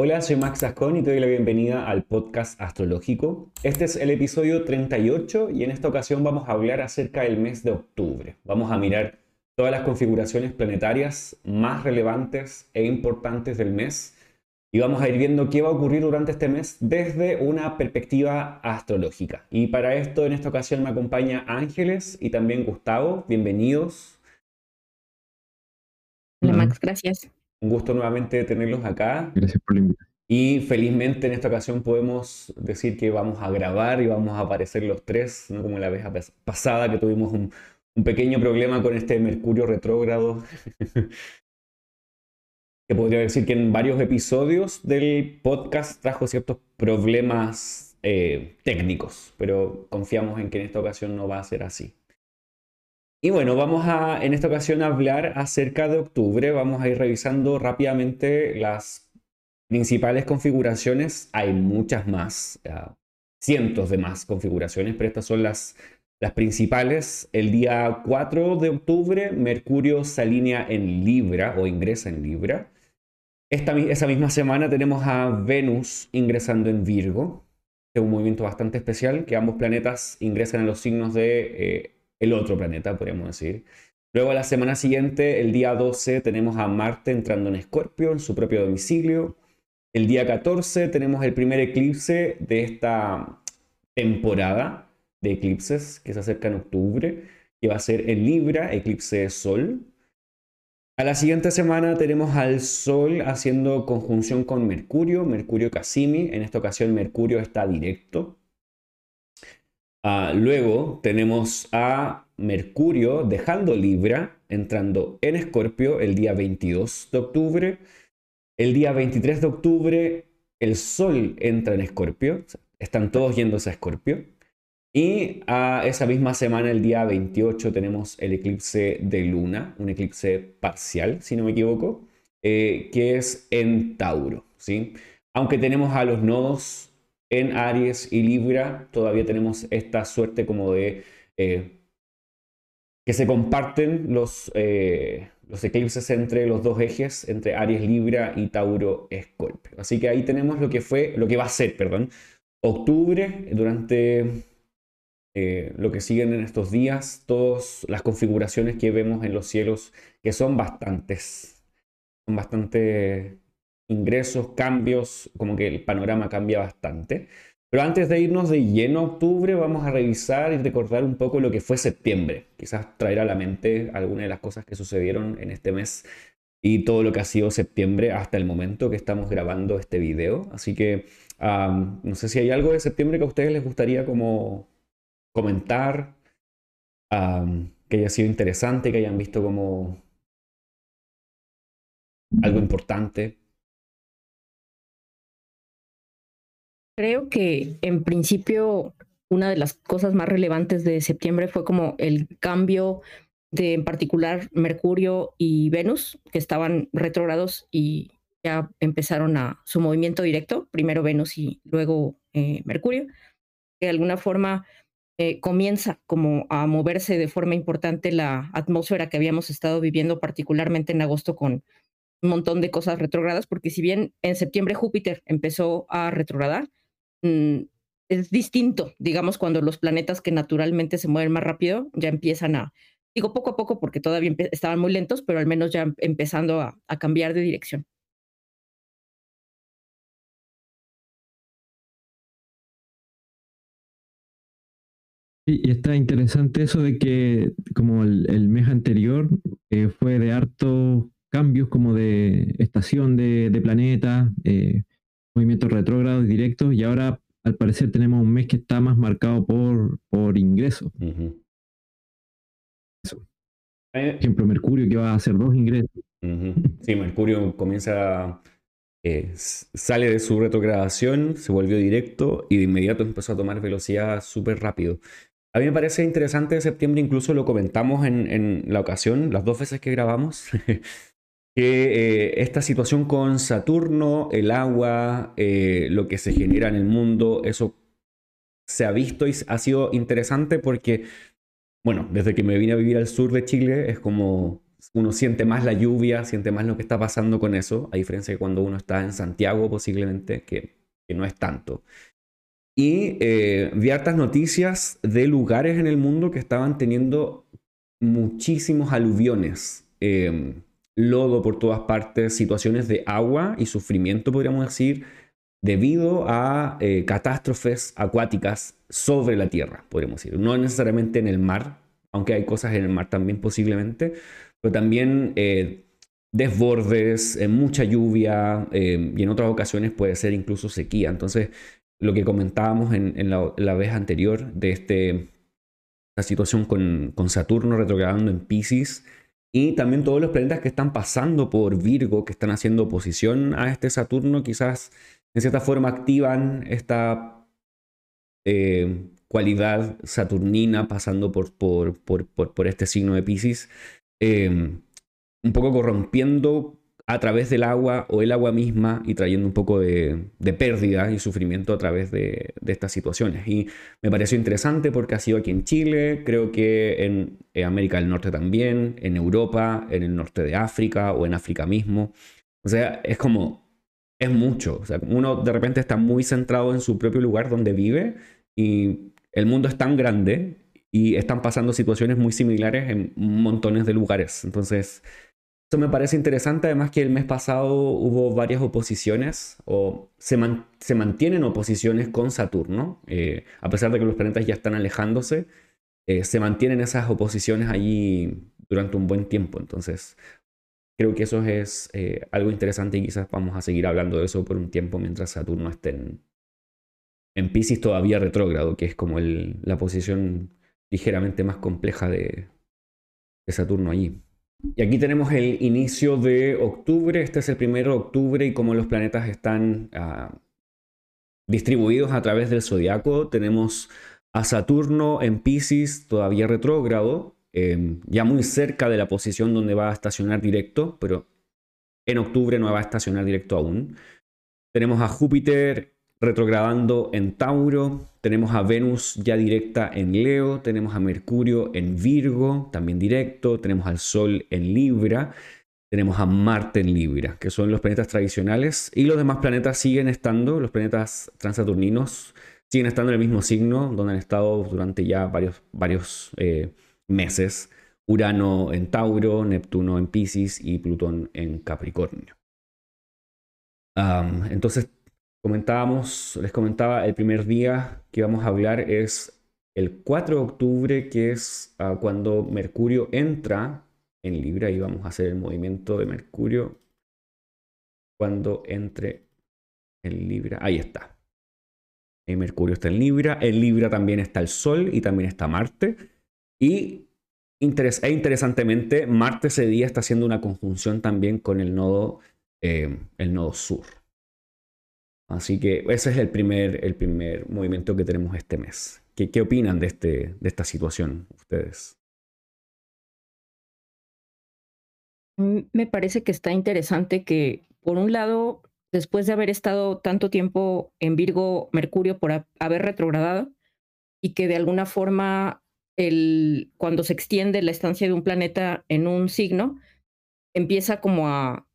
Hola, soy Max Ascon y te doy la bienvenida al podcast astrológico. Este es el episodio 38 y en esta ocasión vamos a hablar acerca del mes de octubre. Vamos a mirar todas las configuraciones planetarias más relevantes e importantes del mes y vamos a ir viendo qué va a ocurrir durante este mes desde una perspectiva astrológica. Y para esto en esta ocasión me acompaña Ángeles y también Gustavo. Bienvenidos. Hola Max, gracias. Un gusto nuevamente tenerlos acá. Gracias por la invitación. Y felizmente en esta ocasión podemos decir que vamos a grabar y vamos a aparecer los tres, no como la vez pasada que tuvimos un, pequeño problema con este Mercurio retrógrado. que podría decir que en varios episodios del podcast trajo ciertos problemas eh, técnicos, pero confiamos en que en esta ocasión no va a ser así. Y bueno, vamos a en esta ocasión hablar acerca de octubre. Vamos a ir revisando rápidamente las principales configuraciones. Hay muchas más, cientos de más configuraciones, pero estas son las, las principales. El día 4 de octubre, Mercurio se alinea en Libra o ingresa en Libra. Esta, esa misma semana tenemos a Venus ingresando en Virgo. Es un movimiento bastante especial, que ambos planetas ingresan a los signos de... Eh, el otro planeta, podríamos decir. Luego, a la semana siguiente, el día 12, tenemos a Marte entrando en Escorpio, en su propio domicilio. El día 14 tenemos el primer eclipse de esta temporada de eclipses que se acerca en octubre, que va a ser en Libra, eclipse de Sol. A la siguiente semana tenemos al Sol haciendo conjunción con Mercurio, Mercurio Cassimi. En esta ocasión Mercurio está directo. Ah, luego tenemos a Mercurio dejando Libra, entrando en Escorpio el día 22 de octubre. El día 23 de octubre el Sol entra en Escorpio, están todos yéndose a Escorpio. Y a esa misma semana, el día 28, tenemos el eclipse de Luna, un eclipse parcial, si no me equivoco, eh, que es en Tauro. ¿sí? Aunque tenemos a los nodos en Aries y Libra todavía tenemos esta suerte como de eh, que se comparten los, eh, los eclipses entre los dos ejes, entre Aries, Libra y Tauro, Escorpio. Así que ahí tenemos lo que fue, lo que va a ser, perdón, octubre, durante eh, lo que siguen en estos días, todas las configuraciones que vemos en los cielos, que son bastantes, son bastante ingresos, cambios, como que el panorama cambia bastante. Pero antes de irnos de lleno a octubre, vamos a revisar y recordar un poco lo que fue septiembre. Quizás traer a la mente algunas de las cosas que sucedieron en este mes y todo lo que ha sido septiembre hasta el momento que estamos grabando este video. Así que no sé si hay algo de septiembre que a ustedes les gustaría como comentar, que haya sido interesante, que hayan visto como algo importante. Creo que en principio una de las cosas más relevantes de septiembre fue como el cambio de en particular Mercurio y Venus, que estaban retrógrados y ya empezaron a su movimiento directo, primero Venus y luego eh, Mercurio, que de alguna forma eh, comienza como a moverse de forma importante la atmósfera que habíamos estado viviendo, particularmente en agosto con un montón de cosas retrógradas, porque si bien en septiembre Júpiter empezó a retrogradar, es distinto, digamos, cuando los planetas que naturalmente se mueven más rápido ya empiezan a, digo poco a poco porque todavía estaban muy lentos, pero al menos ya empezando a, cambiar de dirección. Y está interesante eso de que como el, mes anterior eh, fue de hartos cambios como de estación de, planeta, eh, movimientos retrógrados y directos, y ahora al parecer tenemos un mes que está más marcado por, por ingresos. Por ejemplo, Mercurio que va a hacer dos ingresos. Sí, Mercurio comienza, eh, sale de su retrogradación, se volvió directo y de inmediato empezó a tomar velocidad súper rápido. A mí me parece interesante septiembre, incluso lo comentamos en, en la ocasión, las dos veces que grabamos, que eh, esta situación con Saturno, el agua, eh, lo que se genera en el mundo, eso se ha visto y ha sido interesante porque, bueno, desde que me vine a vivir al sur de Chile es como uno siente más la lluvia, siente más lo que está pasando con eso, a diferencia de cuando uno está en Santiago posiblemente, que, no es tanto. Y eh, vi hartas noticias de lugares en el mundo que estaban teniendo muchísimos aluviones, em, lodo por todas partes, situaciones de agua y sufrimiento, podríamos decir, debido a eh, catástrofes acuáticas sobre la Tierra, podríamos decir. No necesariamente en el mar, aunque hay cosas en el mar también posiblemente, pero también eh, desbordes, eh, mucha lluvia y en otras ocasiones puede ser incluso sequía. Entonces, lo que comentábamos en, la, vez anterior de este, la situación con, con Saturno retrogradando en Pisces, y también todos los planetas que están pasando por Virgo, que están haciendo oposición a este Saturno, quizás en cierta forma activan esta eh, cualidad saturnina pasando por, por, por, este signo de Pisces, eh, un poco corrompiendo a través del agua o el agua misma y trayendo un poco de, pérdida y sufrimiento a través de, estas situaciones. Y me pareció interesante porque ha sido aquí en Chile, creo que en, América del Norte también, en Europa, en el norte de África o en África mismo. O sea, es como, es mucho. O sea, uno de repente está muy centrado en su propio lugar donde vive y el mundo es tan grande y están pasando situaciones muy similares en montones de lugares. Entonces, eso me parece interesante, además que el mes pasado hubo varias oposiciones, o se, se mantienen oposiciones con Saturno, eh, a pesar de que los planetas ya están alejándose, eh, se mantienen esas oposiciones allí durante un buen tiempo. Entonces, creo que eso es eh, algo interesante y quizás vamos a seguir hablando de eso por un tiempo mientras Saturno esté en, en Pisces todavía retrógrado, que es como la posición ligeramente más compleja de Saturno allí. Y aquí tenemos el inicio de octubre. Este es el primero de octubre y como los planetas están ah, distribuidos a través del zodiaco, tenemos a Saturno en Pisces todavía retrógrado, em, ya muy cerca de la posición donde va a estacionar directo, pero en octubre no va a estacionar directo aún. Tenemos a Júpiter retrogradando en Tauro, tenemos a Venus ya directa en Leo, tenemos a Mercurio en Virgo, también directo, tenemos al Sol en Libra, tenemos a Marte en Libra, que son los planetas tradicionales, y los demás planetas siguen estando, los planetas transaturninos siguen estando en el mismo signo, donde han estado durante ya varios, varios eh, meses. Urano en Tauro, Neptuno en Pisces y Plutón en Capricornio. entonces comentábamos, les comentaba, el primer día que vamos a hablar es el 4 de octubre, que es ah, cuando Mercurio entra en Libra y vamos a hacer el movimiento de Mercurio cuando entre en Libra. Ahí está. El Mercurio está en Libra. En Libra también está el Sol y también está Marte. Y e interesantemente, Marte ese día está haciendo una conjunción también con el eh, el nodo sur. Así que ese es el primer, el primer movimiento que tenemos este mes. ¿Qué, opinan de, este, de esta situación ustedes? Mm, me parece que está interesante que, por un lado, después de haber estado tanto tiempo en Virgo, Mercurio, por haber retrogradado, y que de alguna forma, el, cuando se extiende la estancia de un planeta en un signo, empieza como a,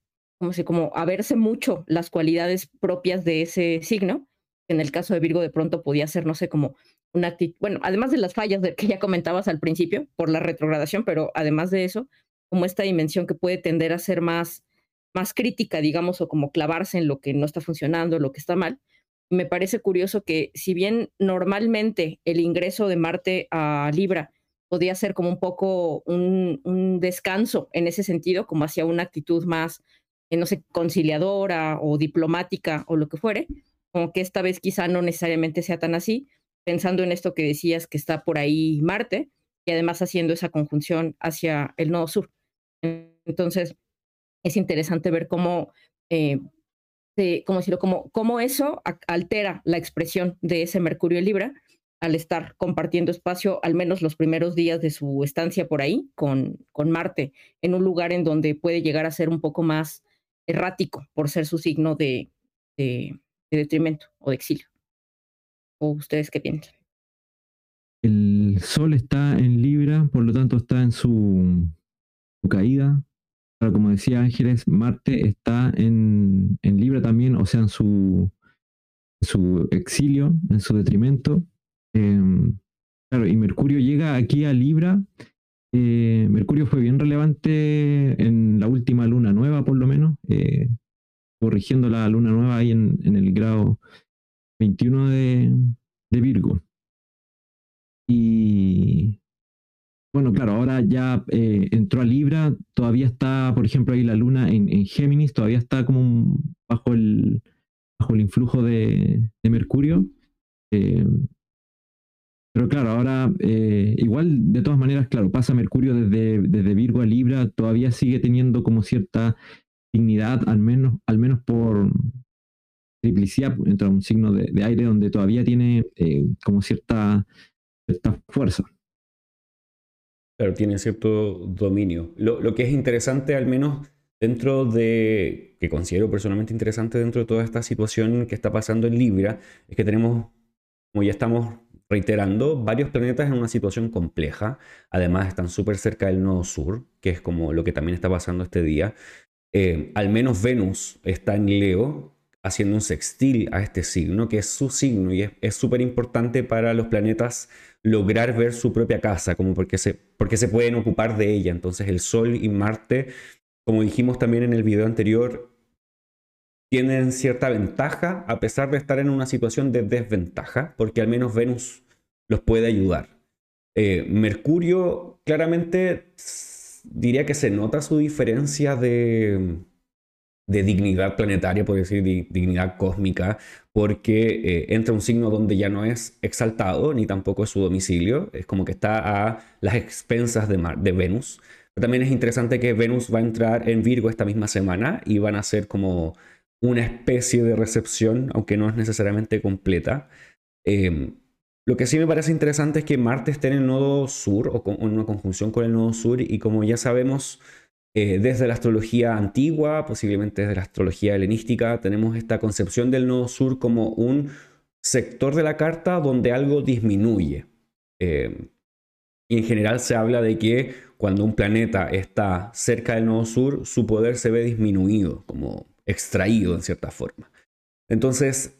como si como a verse mucho las cualidades propias de ese signo. En el caso de Virgo de pronto podía ser, no sé, como una actitud, bueno, además de las fallas que ya comentabas al principio por la retrogradación, pero además de eso, como esta dimensión que puede tender a ser más, más crítica, digamos, o como clavarse en lo que no está funcionando, lo que está mal. Me parece curioso que si bien normalmente el ingreso de Marte a Libra podía ser como un poco un, un descanso en ese sentido, como hacia una actitud más eh, no sé, conciliadora o diplomática o lo que fuere, como que esta vez quizá no necesariamente sea tan así, pensando en esto que decías que está por ahí Marte y además haciendo esa conjunción hacia el nodo sur. Entonces, es interesante ver cómo, eh, cómo decirlo, cómo, cómo eso altera la expresión de ese Mercurio Libra al estar compartiendo espacio, al menos los primeros días de su estancia por ahí, con, con Marte, en un lugar en donde puede llegar a ser un poco más errático por ser su signo de, de, detrimento o de exilio. ¿O ustedes qué piensan? El Sol está en Libra, por lo tanto está en su caída. Claro, como decía Ángeles, Marte está en, en Libra también, o sea, en su, su exilio, en su detrimento. Em, claro, y Mercurio llega aquí a Libra. Eh, Mercurio fue bien relevante en la última luna nueva, por lo menos, eh, corrigiendo la luna nueva ahí en, el grado 21 de, Virgo. Y bueno, claro, ahora ya eh, entró a Libra, todavía está, por ejemplo, ahí la luna en, Géminis, todavía está como bajo el, bajo el influjo de, Mercurio. Pero claro, ahora eh, igual de todas maneras, claro, pasa Mercurio desde, desde Virgo a Libra, todavía sigue teniendo como cierta dignidad, al menos, al menos por triplicidad, entre un signo de, aire donde todavía tiene eh, como cierta, cierta fuerza. Claro, tiene cierto dominio. Lo, lo, que es interesante, al menos dentro de, que considero personalmente interesante dentro de toda esta situación que está pasando en Libra, es que tenemos, como ya estamos reiterando, varios planetas en una situación compleja. Además, están súper cerca del nodo sur, que es como lo que también está pasando este día. Eh, al menos Venus está en Leo, haciendo un sextil a este signo, que es su signo, y es súper importante para los planetas lograr ver su propia casa, como porque se, porque se pueden ocupar de ella. Entonces el Sol y Marte como dijimos también en el video anterior, tienen cierta ventaja a pesar de estar en una situación de desventaja, porque al menos Venus los puede ayudar. Eh, Mercurio, claramente, diría que se nota su diferencia de, de dignidad planetaria, por decir dignidad cósmica, porque eh, entra un signo donde ya no es exaltado, ni tampoco es su domicilio, es como que está a las expensas de, de Venus. También es interesante que Venus va a entrar en Virgo esta misma semana y van a ser como una especie de recepción, aunque no es necesariamente completa. Em, lo que sí me parece interesante es que Marte esté en el nodo sur o en una conjunción con el nodo sur y como ya sabemos eh, desde la astrología antigua, posiblemente desde la astrología helenística, tenemos esta concepción del nodo sur como un sector de la carta donde algo disminuye. Em, y en general se habla de que cuando un planeta está cerca del nodo sur, su poder se ve disminuido, como extraído en cierta forma. Entonces,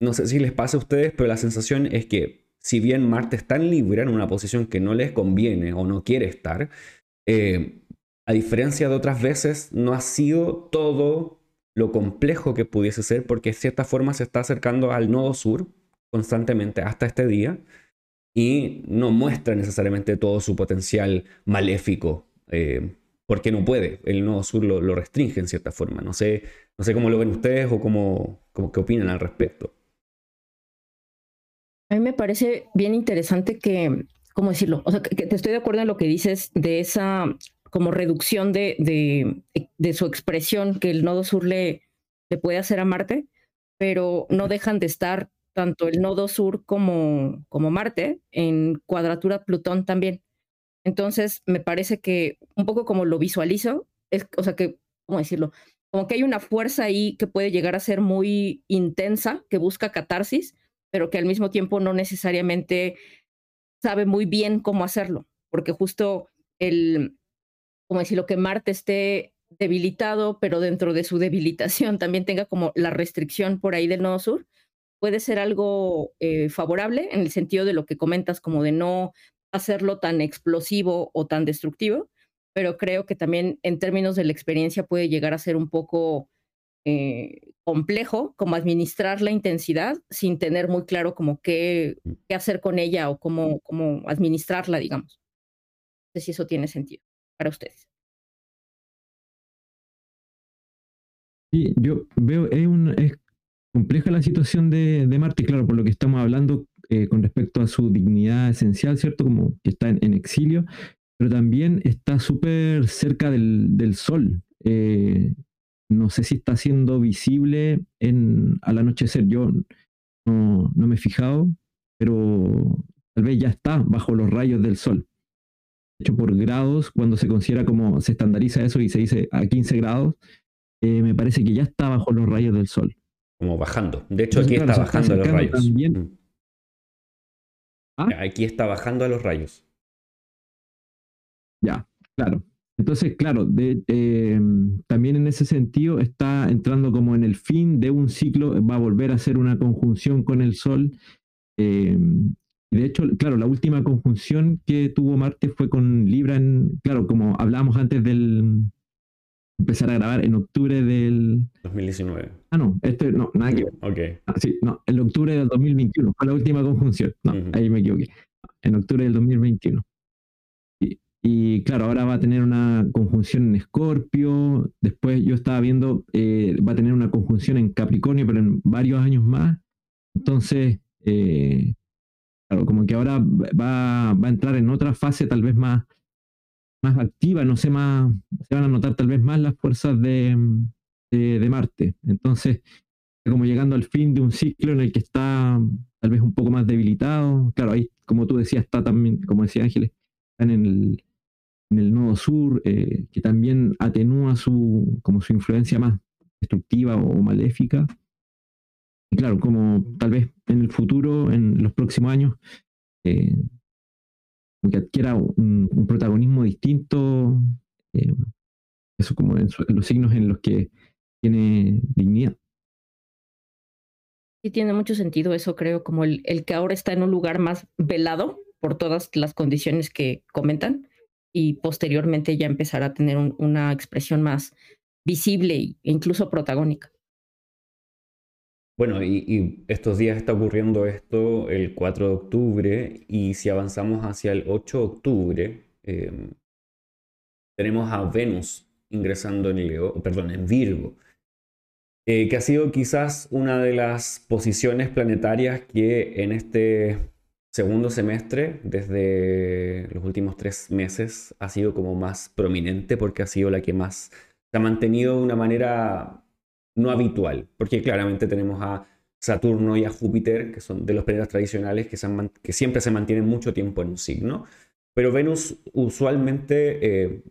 no sé si les pasa a ustedes, pero la sensación es que si bien Marte está en Libra, en una posición que no les conviene o no quiere estar, eh, a diferencia de otras veces, no ha sido todo lo complejo que pudiese ser, porque de cierta forma se está acercando al nodo sur constantemente hasta este día y no muestra necesariamente todo su potencial maléfico, eh, porque no puede. El nodo sur lo, restringe en cierta forma. No sé, no sé cómo lo ven ustedes o cómo, cómo qué opinan al respecto. A mí me parece bien interesante que, ¿cómo decirlo? O sea, que, te estoy de acuerdo en lo que dices de esa como reducción de, de, de su expresión que el nodo sur le, le puede hacer a Marte, pero no dejan de estar tanto el nodo sur como, como Marte, en cuadratura Plutón también. Entonces, me parece que un poco como lo visualizo, es, o sea, que, ¿cómo decirlo? Como que hay una fuerza ahí que puede llegar a ser muy intensa, que busca catarsis, pero que al mismo tiempo no necesariamente sabe muy bien cómo hacerlo, porque justo el, como decirlo, que Marte esté debilitado, pero dentro de su debilitación también tenga como la restricción por ahí del nodo sur, puede ser algo eh, favorable en el sentido de lo que comentas, como de no hacerlo tan explosivo o tan destructivo, pero creo que también en términos de la experiencia puede llegar a ser un poco eh, complejo, como administrar la intensidad sin tener muy claro como qué, mm. qué hacer con ella o cómo, cómo administrarla, digamos. No sé si eso tiene sentido para ustedes. Sí, yo veo, es, un, compleja la situación de, Marte, claro, por lo que estamos hablando eh, con respecto a su dignidad esencial, ¿cierto? Como que está en, exilio, pero también está súper cerca del, Sol. Eh, no sé si está siendo visible en, al anochecer, yo no, me he fijado, pero tal vez ya está bajo los rayos del Sol. De hecho, por grados, cuando se considera como se estandariza eso y se dice a 15 grados, eh, me parece que ya está bajo los rayos del Sol como bajando. De hecho, aquí está bajando los rayos. Mm. ¿Ah? Aquí está bajando a los rayos. Ya, claro. Entonces, claro, eh, también en ese sentido está entrando como en el fin de un ciclo, va a volver a ser una conjunción con el Sol. Eh, de hecho, claro, la última conjunción que tuvo Marte fue con Libra, en, claro, como hablábamos antes del empezar a grabar en octubre del 2019. Ah, no, este no, nada que ver. Ok. Ah, sí, no, en octubre del 2021 fue la última conjunción. No, ahí me equivoqué. En octubre del 2021. Y claro, ahora va a tener una conjunción en Escorpio. Después yo estaba viendo, eh, va a tener una conjunción en Capricornio, pero en varios años más. Entonces, eh, claro, como que ahora va, va, a entrar en otra fase tal vez más, más activa, no sé, más, se van a notar tal vez más las fuerzas de, de, Marte. Entonces, como llegando al fin de un ciclo en el que está tal vez un poco más debilitado. Claro, ahí, como tú decías, está también, como decía Ángeles, están en el en el nodo sur, eh, que también atenúa su, como su influencia más destructiva o maléfica. Y claro, como tal vez en el futuro, en los próximos años, eh, que adquiera un, protagonismo distinto, eh, eso como en, los signos en los que tiene dignidad. Sí, tiene mucho sentido eso, creo, como el, el que ahora está en un lugar más velado por todas las condiciones que comentan y posteriormente ya empezará a tener una expresión más visible e incluso protagónica. Bueno, y, estos días está ocurriendo esto el 4 de octubre y si avanzamos hacia el 8 de octubre, em, tenemos a Venus ingresando en Leo, perdón, en Virgo, eh, que ha sido quizás una de las posiciones planetarias que en este segundo semestre, desde los últimos tres meses, ha sido como más prominente porque ha sido la que más se ha mantenido de una manera no habitual, porque claramente tenemos a Saturno y a Júpiter, que son de los planetas tradicionales que, siempre se mantienen mucho tiempo en un signo, pero Venus usualmente eh,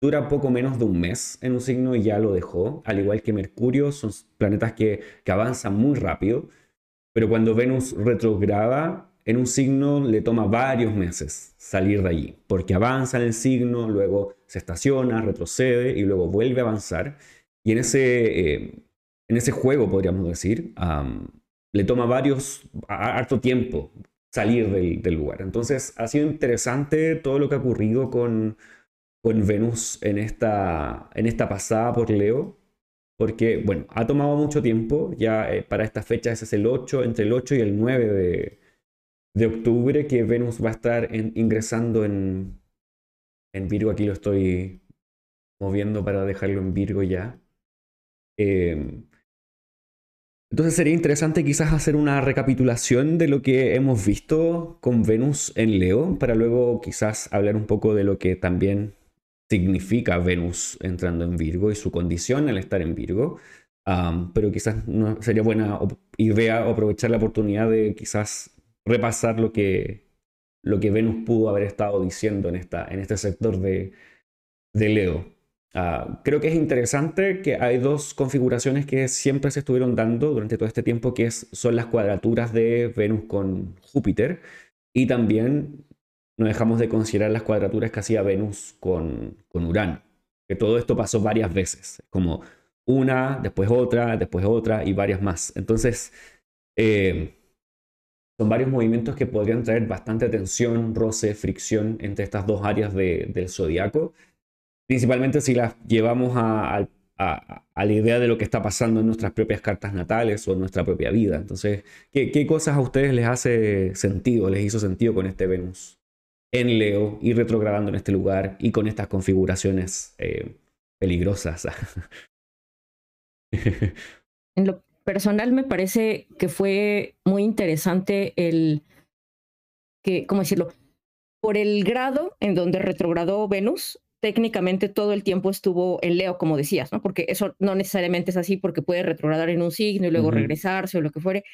dura poco menos de un mes en un signo y ya lo dejó, al igual que Mercurio, son planetas que, que avanzan muy rápido, pero cuando Venus retrograda, en un signo le toma varios meses salir de allí, porque avanza en el signo, luego se estaciona, retrocede y luego vuelve a avanzar. Y en ese, eh, en ese juego, podríamos decir, le toma varios, harto tiempo salir del, lugar. Entonces ha sido interesante todo lo que ha ocurrido con, con Venus en esta, en esta pasada por Leo, porque, bueno, ha tomado mucho tiempo, ya eh, para esta fecha ese es el 8, entre el 8 y el 9 de, de octubre que Venus va a estar ingresando en, en Virgo. Aquí lo estoy moviendo para dejarlo en Virgo ya. Em, entonces sería interesante quizás hacer una recapitulación de lo que hemos visto con Venus en Leo, para luego quizás hablar un poco de lo que también significa Venus entrando en Virgo y su condición al estar en Virgo. pero quizás sería buena idea aprovechar la oportunidad de quizás repasar lo que, lo que Venus pudo haber estado diciendo en, esta, en este sector de, de Leo. Ah, creo que es interesante que hay dos configuraciones que siempre se estuvieron dando durante todo este tiempo, que son las cuadraturas de Venus con Júpiter y también no dejamos de considerar las cuadraturas que hacía Venus con, con Urano. Que todo esto pasó varias veces, como una, después otra, después otra y varias más. Entonces, eh, son varios movimientos que podrían traer bastante tensión, roce, fricción entre estas dos áreas del zodiaco, principalmente si las llevamos a, la idea de lo que está pasando en nuestras propias cartas natales o en nuestra propia vida. Entonces, ¿qué, cosas a ustedes les hace sentido, les hizo sentido con este Venus en Leo y retrogradando en este lugar y con estas configuraciones eh, peligrosas? en lo personal me parece que fue muy interesante el que, ¿cómo decirlo? Por el grado en donde retrogradó Venus, técnicamente todo el tiempo estuvo en Leo, como decías, ¿no? Porque eso no necesariamente es así, porque puede retrogradar en un signo y luego regresarse o lo que fuere,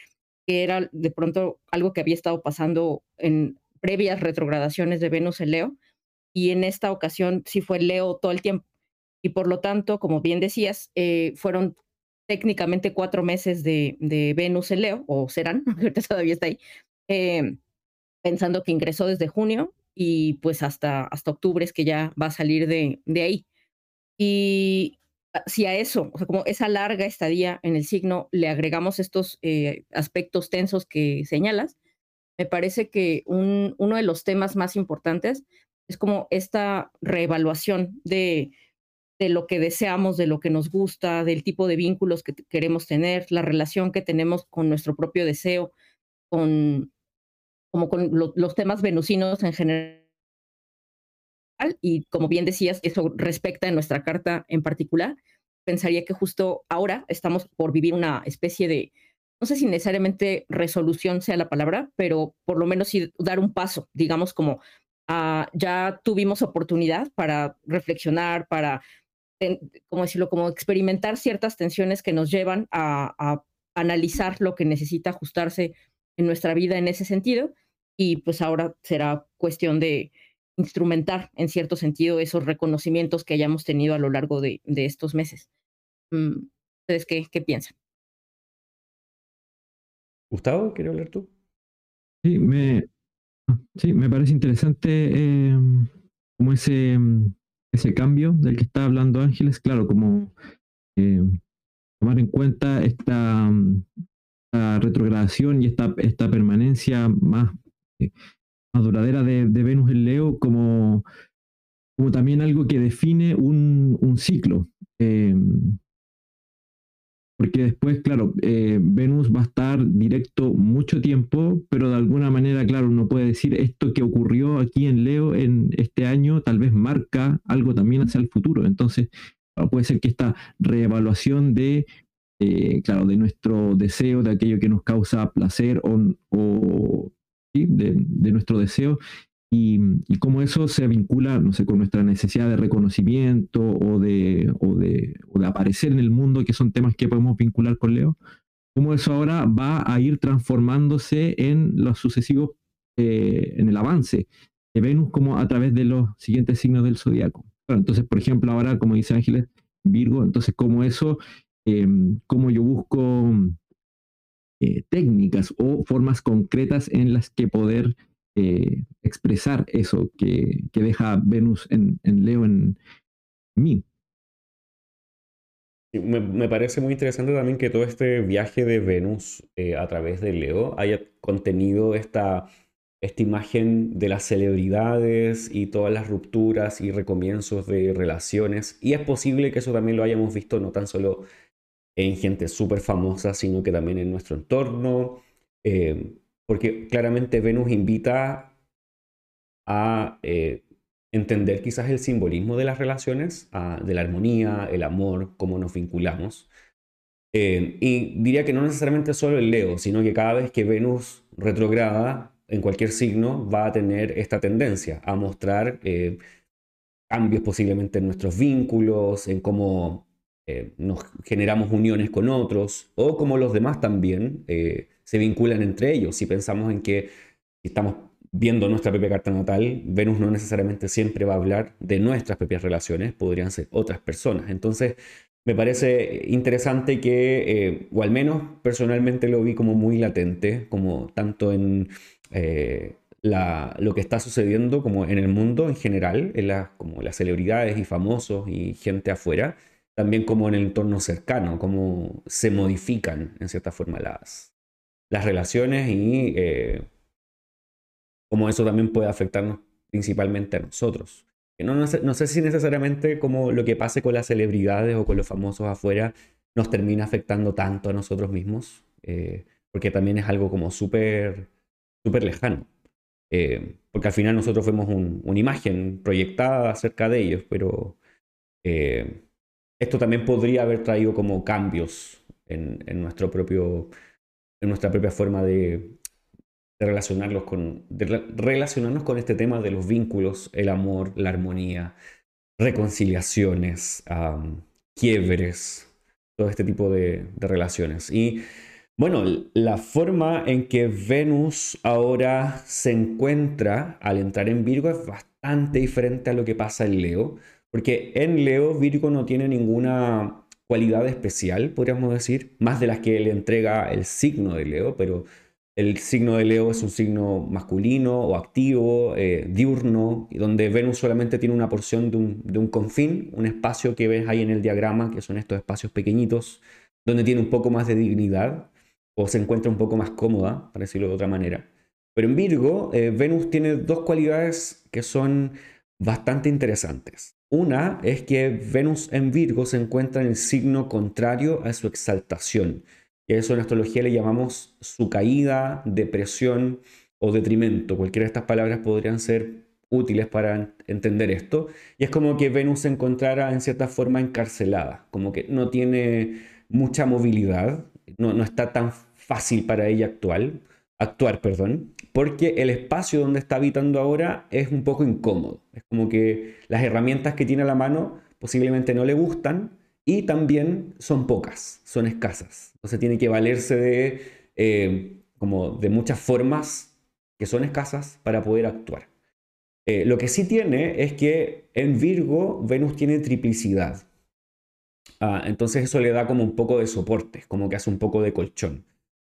que era de pronto algo que había estado pasando en previas retrogradaciones de Venus en Leo, y en esta ocasión sí fue Leo todo el tiempo. Y por lo tanto, como bien decías, eh, fueron técnicamente cuatro meses de, Venus en Leo, o serán, ahorita todavía está ahí, em, pensando que ingresó desde junio y pues hasta, hasta octubre es que ya va a salir de, de ahí. Y si a eso, como esa larga estadía en el signo, le agregamos estos eh, aspectos tensos que señalas, me parece que un, uno de los temas más importantes es como esta reevaluación de, de lo que deseamos, de lo que nos gusta, del tipo de vínculos que queremos tener, la relación que tenemos con nuestro propio deseo, con, como con los temas venusinos en general. Y como bien decías, eso respecta en nuestra carta en particular. Pensaría que justo ahora estamos por vivir una especie de, no sé si necesariamente resolución sea la palabra, pero por lo menos sí dar un paso, digamos como ah, ya tuvimos oportunidad para reflexionar, para, como decirlo, como experimentar ciertas tensiones que nos llevan a, a analizar lo que necesita ajustarse en nuestra vida en ese sentido. Y pues ahora será cuestión de instrumentar en cierto sentido esos reconocimientos que hayamos tenido a lo largo de, de estos meses. Mm, ¿Ustedes qué, qué piensan? Gustavo, ¿quieres hablar tú? Sí, me, sí, me parece interesante eh, como ese, ese cambio del que está hablando Ángeles, claro, como eh, tomar en cuenta esta, retrogradación y esta, esta permanencia más, eh, más duradera de, Venus en Leo como, como también algo que define un, un ciclo. Eh, porque después, claro, eh, Venus va a estar directo mucho tiempo, pero de alguna manera, claro, uno puede decir esto que ocurrió aquí en Leo en este año tal vez marca algo también hacia el futuro. Entonces, puede ser que esta reevaluación de eh, claro, de nuestro deseo, de aquello que nos causa placer o, de, nuestro deseo, y, cómo eso se vincula, no sé, con nuestra necesidad de reconocimiento o de, aparecer en el mundo, que son temas que podemos vincular con Leo, cómo eso ahora va a ir transformándose en los sucesivos, eh, en el avance de Venus como a través de los siguientes signos del zodiaco. entonces, por ejemplo, ahora, como dice Ángeles, Virgo, entonces cómo eso Em, cómo yo busco eh, técnicas o formas concretas en las que poder eh, expresar eso que, deja Venus en, Leo en mí. Me, parece muy interesante también que todo este viaje de Venus eh, a través de Leo haya contenido esta, esta imagen de las celebridades y todas las rupturas y recomienzos de relaciones. Y es posible que eso también lo hayamos visto no tan solo en gente súper famosa, sino que también en nuestro entorno, eh, porque claramente Venus invita a eh, entender quizás el simbolismo de las relaciones, de la armonía, el amor, cómo nos vinculamos. Eh, y diría que no necesariamente solo el Leo, sino que cada vez que Venus retrograda en cualquier signo va a tener esta tendencia a mostrar cambios posiblemente en nuestros vínculos, en cómo eh, nos generamos uniones con otros o como los demás también eh, se vinculan entre ellos. Si pensamos en que estamos viendo nuestra propia carta natal, Venus no necesariamente siempre va a hablar de nuestras propias relaciones, podrían ser otras personas. Entonces, me parece interesante que, eh, o al menos personalmente lo vi como muy latente, como tanto en lo que está sucediendo como en el mundo en general, en como las celebridades y famosos y gente afuera, también como en el entorno cercano, cómo se modifican en cierta forma las, las relaciones y eh, cómo eso también puede afectarnos principalmente a nosotros. No, no, sé, no, sé, si necesariamente como lo que pase con las celebridades o con los famosos afuera nos termina afectando tanto a nosotros mismos, eh, porque también es algo como súper súper lejano. Eh, porque al final nosotros fuimos una imagen proyectada acerca de ellos, pero esto también podría haber traído como cambios en, nuestro propio, en nuestra propia forma de, relacionarnos con este tema de los vínculos, el amor, la armonía, reconciliaciones, quiebres, todo este tipo de, de relaciones. Y bueno, la forma en que Venus ahora se encuentra al entrar en Virgo es bastante diferente a lo que pasa en Leo. Porque en Leo, Virgo no tiene ninguna cualidad especial, podríamos decir, más de las que le entrega el signo de Leo, pero El signo de Leo es un signo masculino o activo, eh, diurno, donde Venus solamente tiene una porción de un, confín, un espacio que ves ahí en el diagrama, que son estos espacios pequeñitos, donde tiene un poco más de dignidad o se encuentra un poco más cómoda, para decirlo de otra manera. Pero en Virgo, eh, Venus tiene dos cualidades que son bastante interesantes. Una es que Venus en Virgo se encuentra en el signo contrario a su exaltación eso en astrología le llamamos su caída, depresión o detrimento. Cualquiera de estas palabras podrían ser útiles para entender esto. Y es como que Venus se encontrara en cierta forma encarcelada, como que no tiene mucha movilidad, no, no está tan fácil para ella actual, actuar, perdón, porque el espacio donde está habitando ahora es un poco incómodo. Es como que las herramientas que tiene a la mano posiblemente no le gustan y también son pocas, son escasas. Entonces tiene que valerse de, eh, como de muchas formas que son escasas para poder actuar. Eh, lo que sí tiene es que en Virgo Venus tiene triplicidad. Ah, entonces eso le da como un poco de soporte, como que hace un poco de colchón.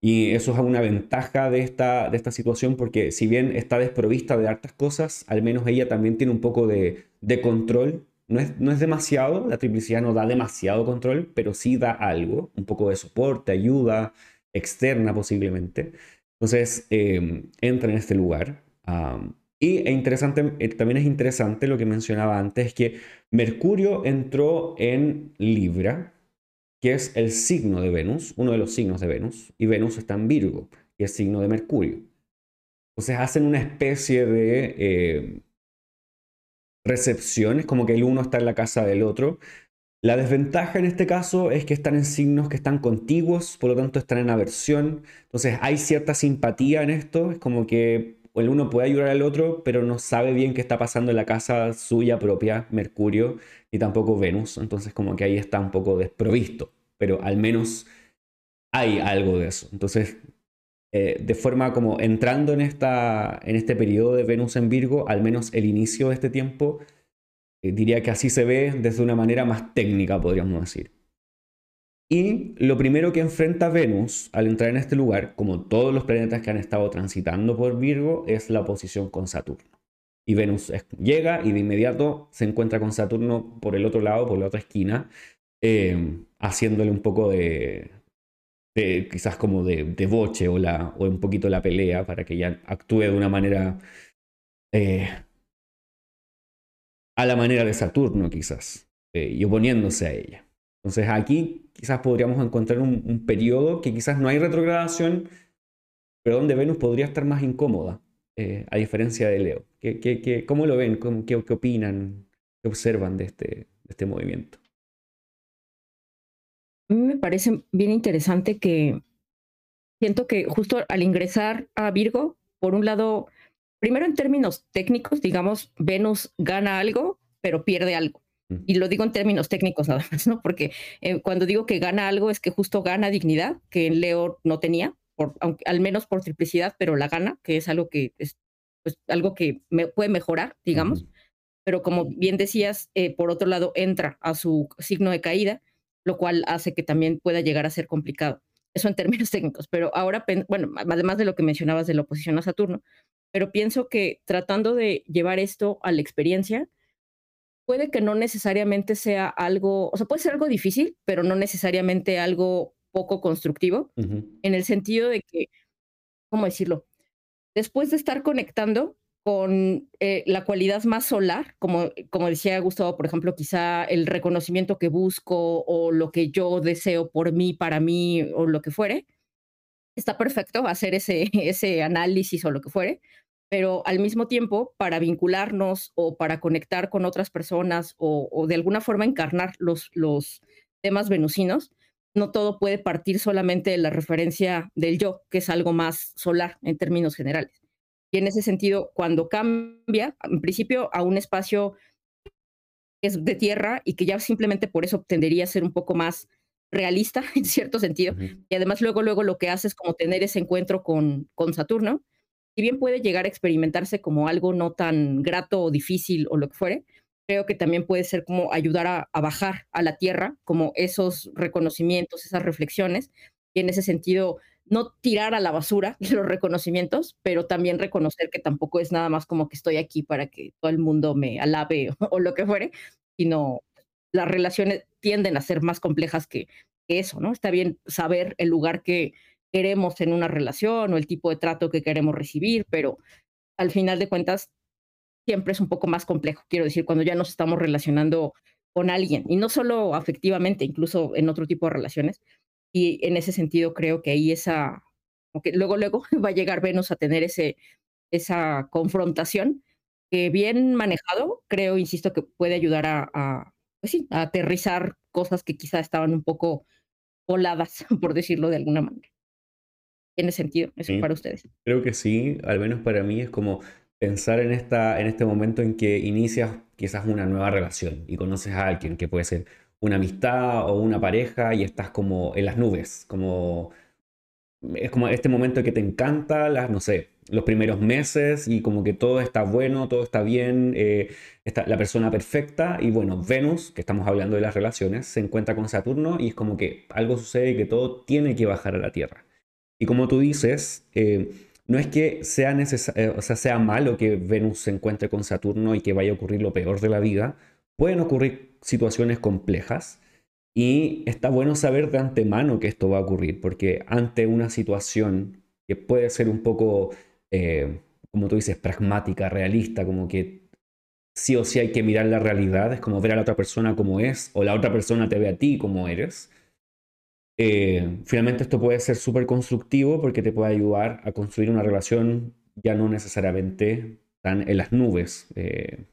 Y eso es una ventaja de esta, de esta situación porque si bien está desprovista de hartas cosas, al menos ella también tiene un poco de, de control no es, demasiado, la triplicidad no da demasiado control, pero sí da algo, un poco de soporte, ayuda externa posiblemente. Entonces, em, entra en este lugar. y e interesante, eh, también es interesante lo que mencionaba antes, que Mercurio entró en Libra, que es el signo de Venus, uno de los signos de Venus, y Venus está en Virgo, que es signo de Mercurio. Entonces hacen una especie de em, recepciones, como que el uno está en la casa del otro. La desventaja en este caso es que están en signos que están contiguos, por lo tanto están en aversión. Entonces hay cierta simpatía en esto, es como que el uno puede ayudar al otro, pero no sabe bien qué está pasando en la casa suya propia, Mercurio, y tampoco Venus. Entonces como que ahí está un poco desprovisto, pero al menos hay algo de eso. Entonces eh, de forma como entrando en, esta, en este periodo de Venus en Virgo, al menos el inicio de este tiempo, eh, diría que así se ve desde una manera más técnica, podríamos decir. Y lo primero que enfrenta Venus al entrar en este lugar, como todos los planetas que han estado transitando por Virgo, es la oposición con Saturno. Y Venus llega y de inmediato se encuentra con Saturno por el otro lado, por la otra esquina, eh, haciéndole un poco de, quizás como de, de boche o, o un poquito la pelea para que ella actúe de una manera eh, a la manera de Saturno quizás eh, y oponiéndose a ella. Entonces aquí quizás podríamos encontrar un, periodo que quizás no hay retrogradación, pero donde Venus podría estar más incómoda, eh, a diferencia de Leo. ¿Qué, qué, qué, cómo lo ven? ¿Qué, ¿Qué, opinan? ¿Qué observan de este, de este movimiento? A mí me parece bien interesante que siento que justo al ingresar a Virgo, por un lado, primero en términos técnicos, digamos, Venus gana algo, pero pierde algo. Y lo digo en términos técnicos nada más, ¿no? Porque eh, cuando digo que gana algo es que justo gana dignidad, que en Leo no tenía, por, aunque, al menos por triplicidad, pero la gana, que es algo que es pues, algo que me puede mejorar, digamos. Pero como bien decías, eh, por otro lado, entra a su signo de caída lo cual hace que también pueda llegar a ser complicado. Eso en términos técnicos, pero ahora, bueno, además de lo que mencionabas de la oposición a Saturno, pero pienso que tratando de llevar esto a la experiencia, puede que no necesariamente sea algo, o sea, puede ser algo difícil, pero no necesariamente algo poco constructivo, en el sentido de que, ¿cómo decirlo? Después de estar conectando, con eh, la cualidad más solar, como, como decía Gustavo, por ejemplo, quizá el reconocimiento que busco o lo que yo deseo por mí, para mí o lo que fuere, está perfecto hacer ese, ese análisis o lo que fuere, pero al mismo tiempo, para vincularnos o para conectar con otras personas o, o de alguna forma encarnar los, los temas venusinos, no todo puede partir solamente de la referencia del yo, que es algo más solar en términos generales. Y en ese sentido, cuando cambia, en principio, a un espacio que es de tierra y que ya simplemente por eso tendería a ser un poco más realista en cierto sentido. Y además luego, luego lo que hace es como tener ese encuentro con, con Saturno. Si bien puede llegar a experimentarse como algo no tan grato o difícil o lo que fuere, creo que también puede ser como ayudar a, bajar a la tierra, como esos reconocimientos, esas reflexiones. Y en ese sentido, no tirar a la basura los reconocimientos, pero también reconocer que tampoco es nada más como que estoy aquí para que todo el mundo me alabe o, lo que fuere, sino las relaciones tienden a ser más complejas que, eso, ¿no? Está bien saber el lugar que queremos en una relación o el tipo de trato que queremos recibir, pero al final de cuentas siempre es un poco más complejo, quiero decir, cuando ya nos estamos relacionando con alguien, y no solo afectivamente, incluso en otro tipo de relaciones. Y en ese sentido creo que ahí esa, que luego, luego va a llegar Venus a tener ese, esa confrontación que bien manejado, creo, insisto, que puede ayudar a, pues sí, a aterrizar cosas que quizá estaban un poco voladas, por decirlo de alguna manera. ¿Tiene sentido eso para ustedes? Creo que sí, al menos para mí es como pensar en, esta, en este momento en que inicias quizás una nueva relación y conoces a alguien que puede ser una amistad o una pareja y estás como en las nubes, como es como este momento que te encanta, las, no sé, los primeros meses y como que todo está bueno, todo está bien, eh, está la persona perfecta y bueno, Venus, que estamos hablando de las relaciones, se encuentra con Saturno y es como que algo sucede y que todo tiene que bajar a la Tierra. Y como tú dices, eh, no es que sea, eh, sea malo que Venus se encuentre con Saturno y que vaya a ocurrir lo peor de la vida. Pueden ocurrir situaciones complejas y está bueno saber de antemano que esto va a ocurrir, porque ante una situación que puede ser un poco, eh, como tú dices, pragmática, realista, como que sí o sí hay que mirar la realidad, es como ver a la otra persona como es, o la otra persona te ve a ti como eres. Eh, finalmente esto puede ser súper constructivo porque te puede ayudar a construir una relación ya no necesariamente tan en las nubes eh,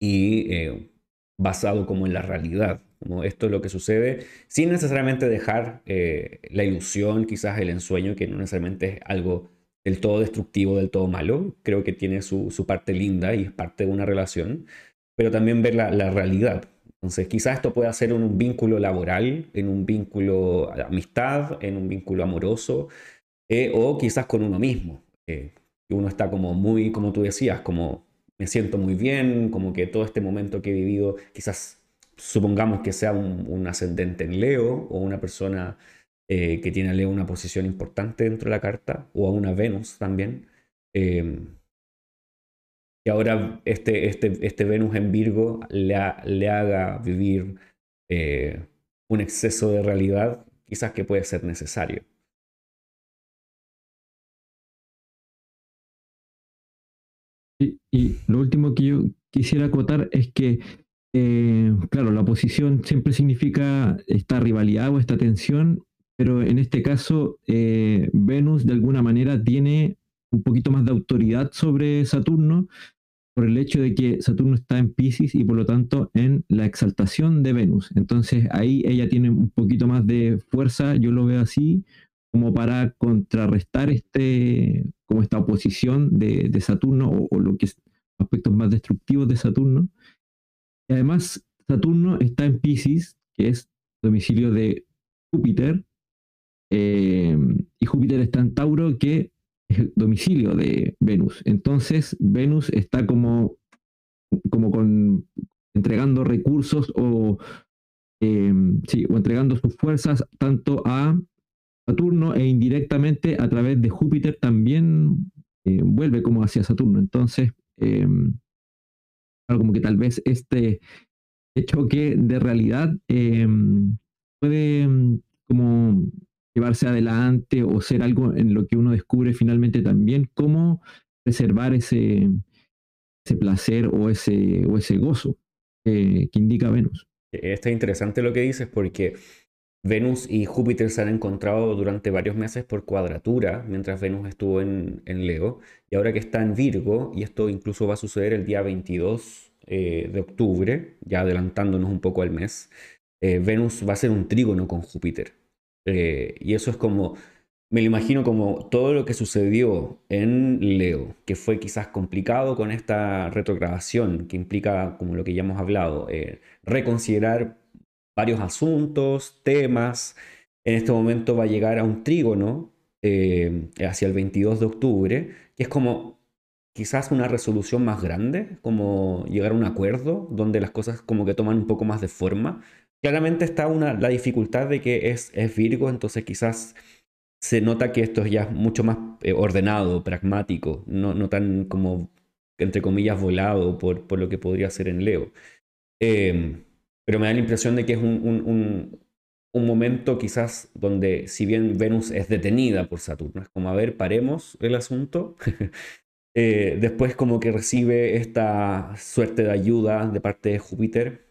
y eh, basado como en la realidad. Como esto es lo que sucede, sin necesariamente dejar la ilusión, quizás el ensueño, que no necesariamente es algo del todo destructivo, del todo malo. Creo que tiene su, parte linda y es parte de una relación, pero también ver la, la realidad. Entonces, quizás esto pueda ser en un vínculo laboral, en un vínculo de amistad, en un vínculo amoroso, eh, o quizás con uno mismo. Eh, uno está como muy, como tú decías, como me siento muy bien, como que todo este momento que he vivido, quizás supongamos que sea un, ascendente en Leo o una persona eh, que tiene a Leo una posición importante dentro de la carta, o a una Venus también. Eh, que ahora este, este, este Venus en Virgo le, haga vivir eh, un exceso de realidad, quizás que puede ser necesario. Y, lo último que yo quisiera acotar es que, eh, claro, la oposición siempre significa esta rivalidad o esta tensión, pero en este caso eh, Venus de alguna manera tiene un poquito más de autoridad sobre Saturno, por el hecho de que Saturno está en Pisces y por lo tanto en la exaltación de Venus. Entonces ahí ella tiene un poquito más de fuerza, yo lo veo así, como para contrarrestar este, como esta oposición de, Saturno o, lo que es aspectos más destructivos de Saturno. Y además, Saturno está en Pisces, que es domicilio de Júpiter, eh, y Júpiter está en Tauro, que es domicilio de Venus. Entonces, Venus está como, como con entregando recursos o, em, sí, o entregando sus fuerzas tanto a Saturno e indirectamente a través de Júpiter también eh, vuelve como hacia Saturno. Entonces, eh, como que tal vez este choque de realidad em, puede como llevarse adelante o ser algo en lo que uno descubre finalmente también cómo preservar ese, ese placer o ese, o ese gozo que indica Venus. Está interesante lo que dices porque Venus y Júpiter se han encontrado durante varios meses por cuadratura, mientras Venus estuvo en, en Leo, y ahora que está en Virgo, y esto incluso va a suceder el día 22 eh, de octubre, ya adelantándonos un poco al mes, eh, Venus va a ser un trígono con Júpiter. Eh, y eso es como, me lo imagino como todo lo que sucedió en Leo, que fue quizás complicado con esta retrogradación, que implica, como lo que ya hemos hablado, eh, reconsiderar varios asuntos, temas. En este momento va a llegar a un trígono eh, hacia el 22 de octubre, que es como quizás una resolución más grande, como llegar a un acuerdo donde las cosas como que toman un poco más de forma Claramente está una, la dificultad de que es, es Virgo, entonces quizás se nota que esto es ya mucho más eh, ordenado, pragmático, no, no, tan como, entre comillas, volado por, por lo que podría ser en Leo. Em, pero me da la impresión de que es un, un, un, momento quizás donde, si bien Venus es detenida por Saturno, es como, a ver, paremos el asunto. Eh, después como que recibe esta suerte de ayuda de parte de Júpiter,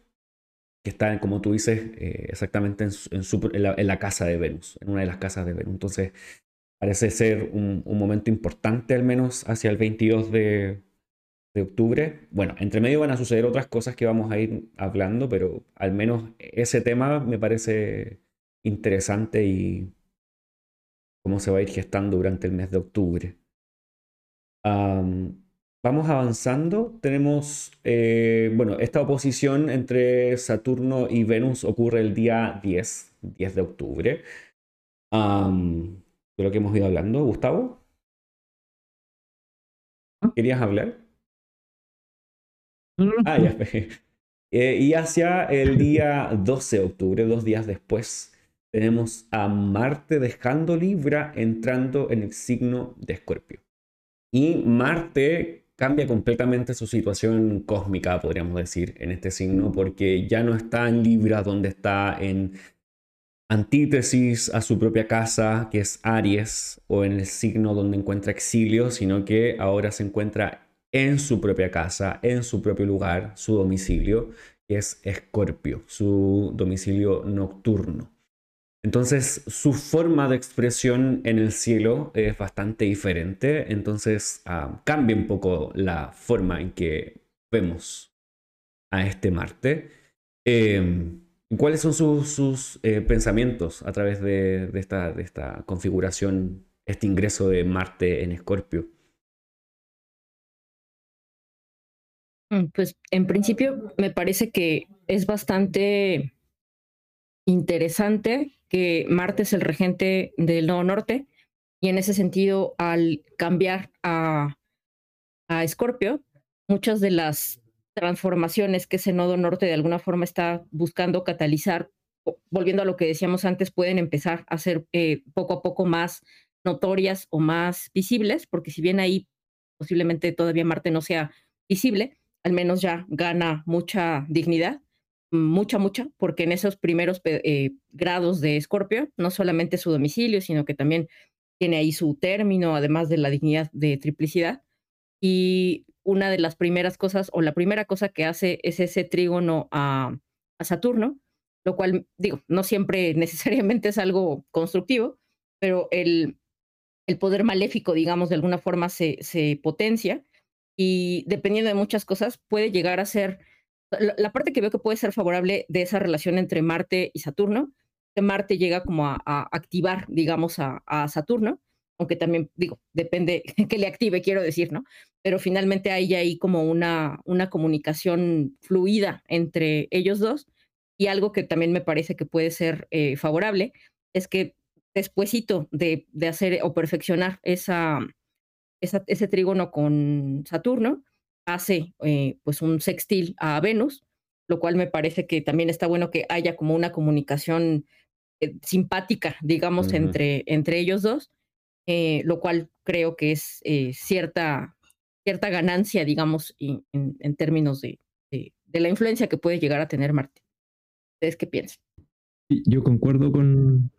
que está, como tú dices, eh, exactamente en, en, la, casa de Venus, en una de las casas de Venus. Entonces, parece ser un, momento importante al menos hacia el 22 de, de octubre. Bueno, entre medio van a suceder otras cosas que vamos a ir hablando, pero al menos ese tema me parece interesante y cómo se va a ir gestando durante el mes de octubre. Vamos avanzando. Tenemos, eh, bueno, esta oposición entre Saturno y Venus ocurre el día 10, 10 de octubre. de lo que hemos ido hablando. Gustavo, ¿querías hablar? Ah, ya. Eh, y hacia el día 12 de octubre, dos días después, tenemos a Marte dejando Libra entrando en el signo de Escorpio. Y Marte cambia completamente su situación cósmica, podríamos decir, en este signo, porque ya no está en Libra donde está en antítesis a su propia casa, que es Aries, o en el signo donde encuentra exilio, sino que ahora se encuentra en su propia casa, en su propio lugar, su domicilio, que es Escorpio, su domicilio nocturno. Entonces, su forma de expresión en el cielo es bastante diferente, entonces ah, cambia un poco la forma en que vemos a este Marte. Em, ¿Cuáles son sus, eh, pensamientos a través de, esta, configuración, este ingreso de Marte en Escorpio? Mm, pues en principio me parece que es bastante interesante que Marte es el regente del Nodo Norte y en ese sentido al cambiar a, a Escorpio, muchas de las transformaciones que ese Nodo Norte de alguna forma está buscando catalizar, volviendo a lo que decíamos antes, pueden empezar a ser eh, poco a poco más notorias o más visibles, porque si bien ahí posiblemente todavía Marte no sea visible, al menos ya gana mucha dignidad, mucha, mucha, porque en esos primeros eh, grados de Escorpio, no solamente su domicilio, sino que también tiene ahí su término, además de la dignidad de triplicidad. Y una de las primeras cosas, o la primera cosa que hace es ese trígono a, Saturno, lo cual, digo, no siempre necesariamente es algo constructivo, pero el, el poder maléfico, digamos, de alguna forma se, se potencia y dependiendo de muchas cosas puede llegar a ser, la, parte que veo que puede ser favorable de esa relación entre Marte y Saturno, que Marte llega como a, activar, digamos, a, Saturno, aunque también, digo, depende que le active, quiero decir, ¿no? Pero finalmente hay ahí como una, una comunicación fluida entre ellos dos y algo que también me parece que puede ser eh, favorable es que despuésito de, de hacer o perfeccionar esa, ese trígono con Saturno hace eh, pues un sextil a Venus, lo cual me parece que también está bueno que haya como una comunicación eh, simpática, digamos, entre, entre ellos dos, eh, lo cual creo que es cierta, cierta ganancia, digamos, en, en términos de, de, la influencia que puede llegar a tener Marte. ¿Ustedes qué piensan? Yo concuerdo con,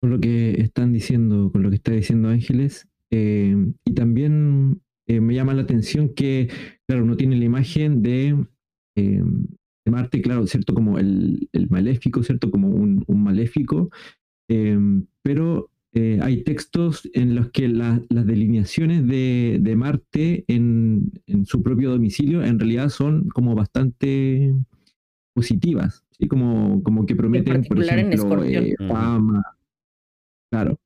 con lo que están diciendo, con lo que está diciendo Ángeles. Eh, y también eh, me llama la atención que, claro, no tiene la imagen de, eh, de Marte, claro, ¿cierto? Como el, el maléfico, ¿cierto? Como un, un maléfico, pero hay textos en los que las delineaciones de, de Marte en, en, su propio domicilio en realidad son como bastante positivas, ¿sí? como, como que prometen, por ejemplo, fama. Claro,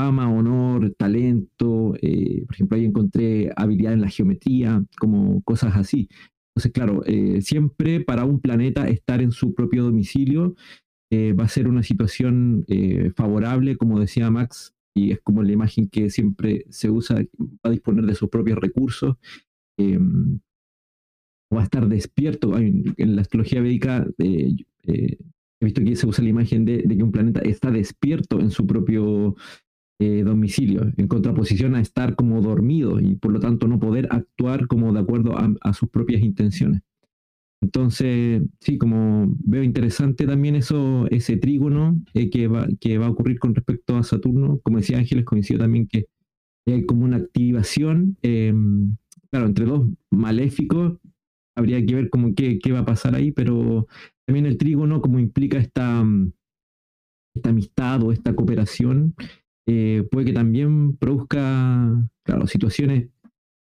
fama, honor, talento, eh, por ejemplo, ahí encontré habilidad en la geometría, como cosas así. Entonces, claro, eh, siempre para un planeta estar en su propio domicilio eh, va a ser una situación favorable, como decía Max, y es como la imagen que siempre se usa, va a disponer de sus propios recursos, em, va a estar despierto. En la astrología védica he visto que se usa la imagen de, que un planeta está despierto en su propio eh, domicilio, en contraposición a estar como dormido y por lo tanto no poder actuar como de acuerdo a, sus propias intenciones. Entonces, sí, como veo interesante también eso, ese trígono eh, que, va, que va a ocurrir con respecto a Saturno. Como decía Ángeles, coincido también que hay como una activación, em, claro, entre dos maléficos, habría que ver como qué, qué va a pasar ahí, pero también el trígono como implica esta, esta amistad o esta cooperación, eh, puede que también produzca, claro, situaciones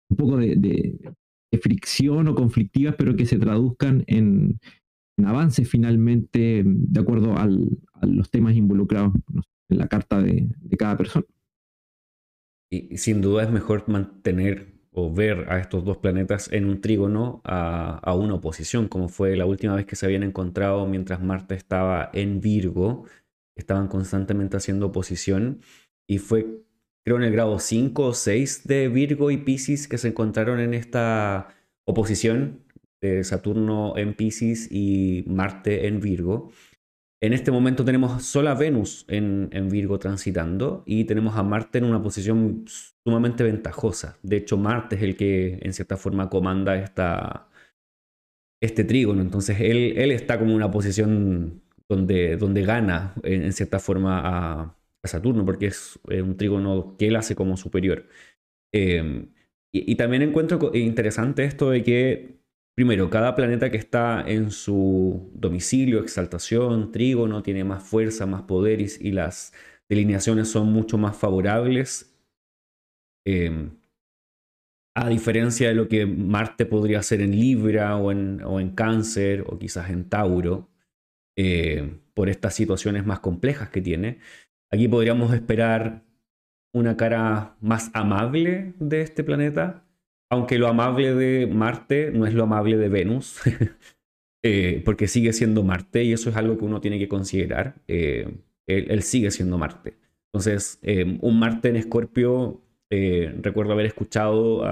un poco de, fricción o conflictivas, pero que se traduzcan en, avances finalmente de acuerdo a los temas involucrados en la carta de, cada persona. y, sin duda es mejor mantener o ver a estos dos planetas en un trígono a, una oposición, como fue la última vez que se habían encontrado mientras Marte estaba en Virgo, estaban constantemente haciendo oposición y fue creo en el grado 5 o 6 de Virgo y Pisces que se encontraron en esta oposición de Saturno en Pisces y Marte en Virgo. En este momento tenemos solo a Venus en, Virgo transitando y tenemos a Marte en una posición sumamente ventajosa. De hecho, Marte es el que en cierta forma comanda esta, este trígono. Entonces, él, él está como en una posición donde, donde gana en, cierta forma a, Saturno, porque es un trígono que él hace como superior. Eh, y, también encuentro interesante esto de que Primero, cada planeta que está en su domicilio, exaltación, trígono, tiene más fuerza, más poderes y las delineaciones son mucho más favorables. Em, a diferencia de lo que Marte podría hacer en Libra o en, o en Cáncer o quizás en Tauro, eh, por estas situaciones más complejas que tiene, aquí podríamos esperar una cara más amable de este planeta aunque lo amable de Marte no es lo amable de Venus, eh, porque sigue siendo Marte y eso es algo que uno tiene que considerar. Eh, él, sigue siendo Marte. Entonces, un Marte en Escorpio, recuerdo haber escuchado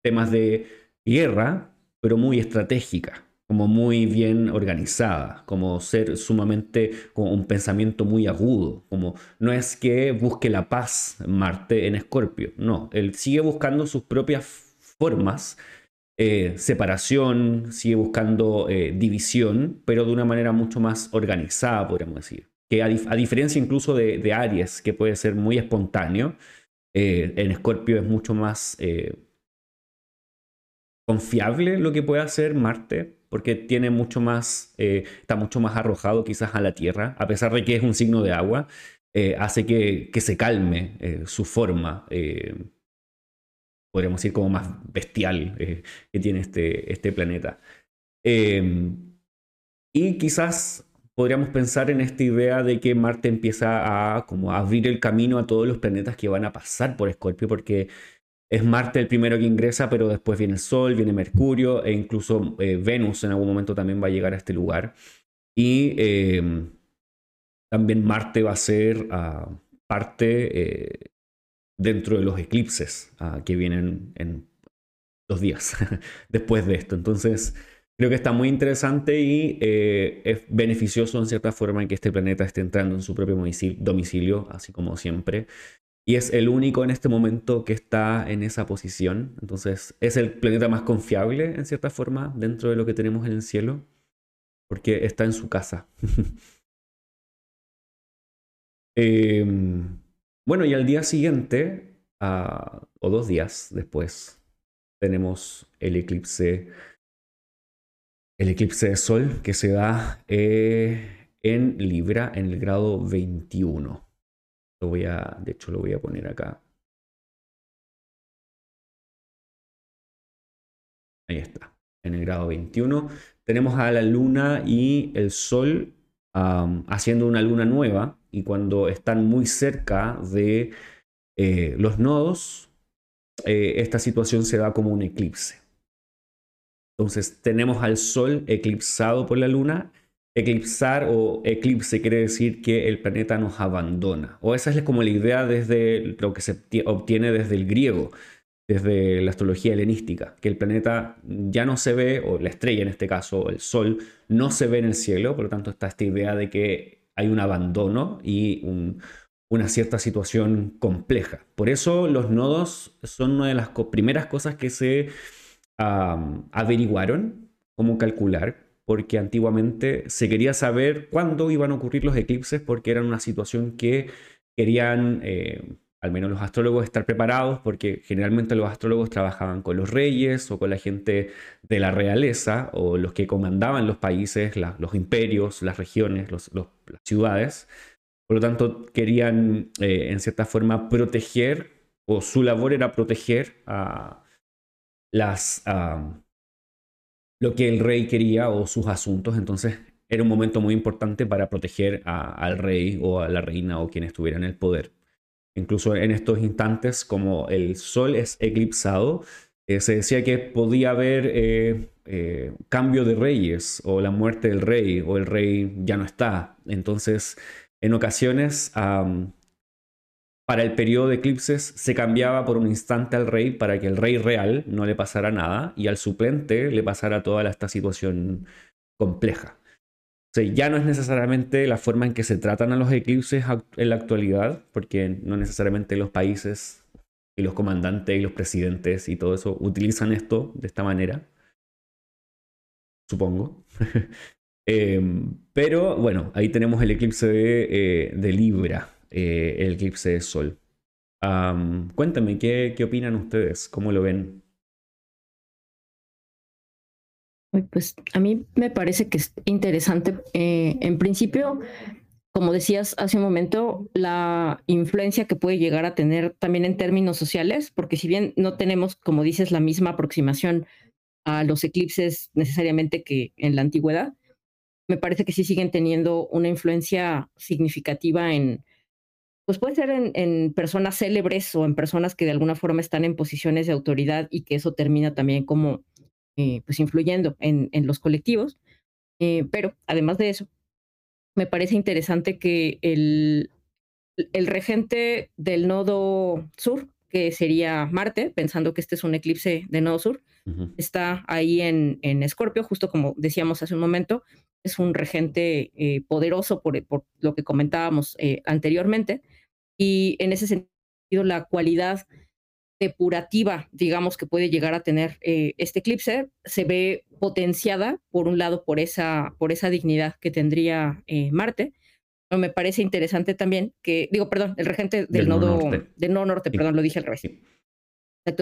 temas de guerra, pero muy estratégica como muy bien organizada, como ser sumamente, con un pensamiento muy agudo, como no es que busque la paz Marte en Escorpio, no, él sigue buscando sus propias formas, eh, separación, sigue buscando eh, división, pero de una manera mucho más organizada, podríamos decir. Que a, diferencia incluso de, Aries, que puede ser muy espontáneo, eh, en Escorpio es mucho más confiable lo que puede hacer Marte, porque tiene mucho más, eh, está mucho más arrojado quizás a la Tierra, a pesar de que es un signo de agua, eh, hace que, que, se calme eh, su forma, podríamos decir como más bestial que tiene este, este planeta. Y quizás podríamos pensar en esta idea de que Marte empieza a como abrir el camino a todos los planetas que van a pasar por Escorpio, porque es Marte el primero que ingresa, pero después viene el Sol, viene Mercurio e incluso eh, Venus en algún momento también va a llegar a este lugar. Y em, también Marte va a ser ah, parte eh, dentro de los eclipses ah, que vienen en dos días después de esto. Entonces, creo que está muy interesante y eh, es beneficioso en cierta forma en que este planeta esté entrando en su propio domicilio, así como siempre. Y es el único en este momento que está en esa posición. Entonces es el planeta más confiable, en cierta forma, dentro de lo que tenemos en el cielo, porque está en su casa. Em, bueno, y al día siguiente, o dos días después, tenemos el eclipse, el eclipse de sol que se da eh, en Libra en el grado 21 voy a, de hecho, lo voy a poner acá. Ahí está, en el grado 21. Tenemos a la luna y el sol haciendo una luna nueva y cuando están muy cerca de eh, los nodos, eh, esta situación se da como un eclipse. Entonces tenemos al sol eclipsado por la luna Eclipsar o eclipse quiere decir que el planeta nos abandona. O esa es como la idea desde lo que se obtiene desde el griego. desde la astrología helenística, que el planeta ya no se ve, o la estrella en este caso, el Sol, no se ve en el cielo, por lo tanto está esta idea de que hay un abandono y una cierta situación compleja. Por eso los nodos son una de las primeras cosas que se averiguaron cómo calcular, porque antiguamente se quería saber cuándo iban a ocurrir los eclipses, porque eran una situación que querían... Eh, al menos los astrólogos, estar preparados, porque generalmente los astrólogos trabajaban con los reyes o con la gente de la realeza o los que comandaban los países, los imperios, las regiones, las ciudades. Por lo tanto, querían eh, en cierta forma proteger, o su labor era proteger a las, lo que el rey quería o sus asuntos. Entonces, era un momento muy importante para proteger al rey o a la reina o quien estuviera en el poder. Incluso en estos instantes, como el sol es eclipsado, eh, se decía que podía haber eh, eh, cambio de reyes o la muerte del rey o el rey ya no está. Entonces, en ocasiones, para el periodo de eclipses se cambiaba por un instante al rey para que el rey real no le pasara nada y al suplente le pasara toda esta situación compleja ya no es necesariamente la forma en que se tratan a los eclipses en la actualidad, porque no necesariamente los países y los comandantes y los presidentes y todo eso utilizan esto de esta manera, supongo. Em, pero bueno, ahí tenemos el eclipse de, eh, Libra, eh, el eclipse de Sol. cuéntame, ¿qué, ¿qué opinan ustedes? ¿Cómo lo ven? Pues a mí me parece que es interesante. Eh, en principio, como decías hace un momento, la influencia que puede llegar a tener también en términos sociales, porque si bien no tenemos, como dices, la misma aproximación a los eclipses necesariamente que en la antigüedad, me parece que sí siguen teniendo una influencia significativa en, pues puede ser en, en, personas célebres o en personas que de alguna forma están en posiciones de autoridad y que eso termina también como eh, pues influyendo en, en los colectivos. Eh, pero además de eso, me parece interesante que el, el regente del nodo sur, que sería Marte, pensando que este es un eclipse de nodo sur, está ahí en, en Escorpio, justo como decíamos hace un momento, es un regente eh, poderoso por, por, lo que comentábamos anteriormente, y en ese sentido la cualidad depurativa, digamos, que puede llegar a tener eh, este eclipse, se ve potenciada, por un lado, por esa, por esa dignidad que tendría eh, Marte. Pero me parece interesante también que, digo, perdón, el regente del, nodo, norte. del norte, perdón, lo dije al revés.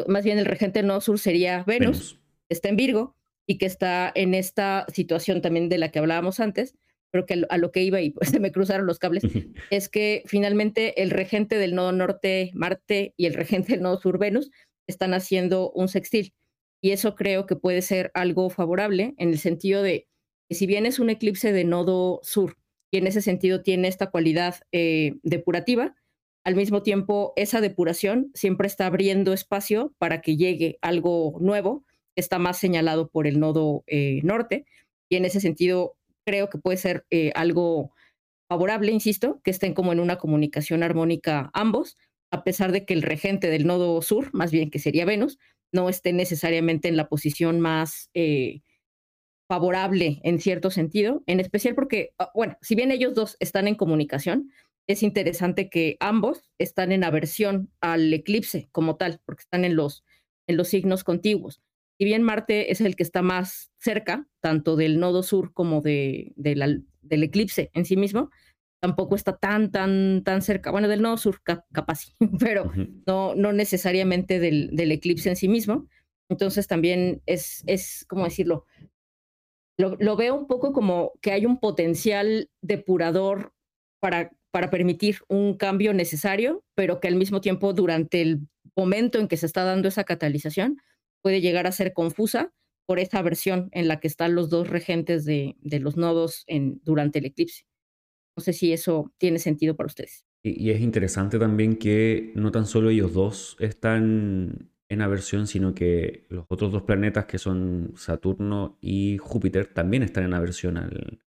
Más bien el regente del nodo sur sería Venus, está en Virgo y que está en esta situación también de la que hablábamos antes, pero que a lo que iba y pues se me cruzaron los cables, es que finalmente el regente del nodo norte, Marte, y el regente del nodo sur, Venus, están haciendo un sextil. Y eso creo que puede ser algo favorable en el sentido de que si bien es un eclipse de nodo sur y en ese sentido tiene esta cualidad eh, depurativa, al mismo tiempo esa depuración siempre está abriendo espacio para que llegue algo nuevo que está más señalado por el nodo eh, norte. Y en ese sentido, creo que puede ser eh, algo favorable, insisto, que estén como en una comunicación armónica ambos, a pesar de que el regente del nodo sur, más bien que sería Venus, no esté necesariamente en la posición más eh, favorable en cierto sentido, en especial porque, ah, bueno, si bien ellos dos están en comunicación, es interesante que ambos están en aversión al eclipse como tal, porque están en los, en los signos contiguos si bien Marte es el que está más cerca, tanto del nodo sur como de, del eclipse en sí mismo, tampoco está tan, tan, tan cerca, bueno, del nodo sur capaz, pero no, no necesariamente del, del, eclipse en sí mismo. Entonces también es, es ¿cómo decirlo? Lo, lo, veo un poco como que hay un potencial depurador para, para permitir un cambio necesario, pero que al mismo tiempo durante el momento en que se está dando esa catalización, puede llegar a ser confusa por esta versión en la que están los dos regentes de, de los nodos en, durante el eclipse. No sé si eso tiene sentido para ustedes. Y, es interesante también que no tan solo ellos dos están en aversión, sino que los otros dos planetas que son Saturno y Júpiter también están en aversión al,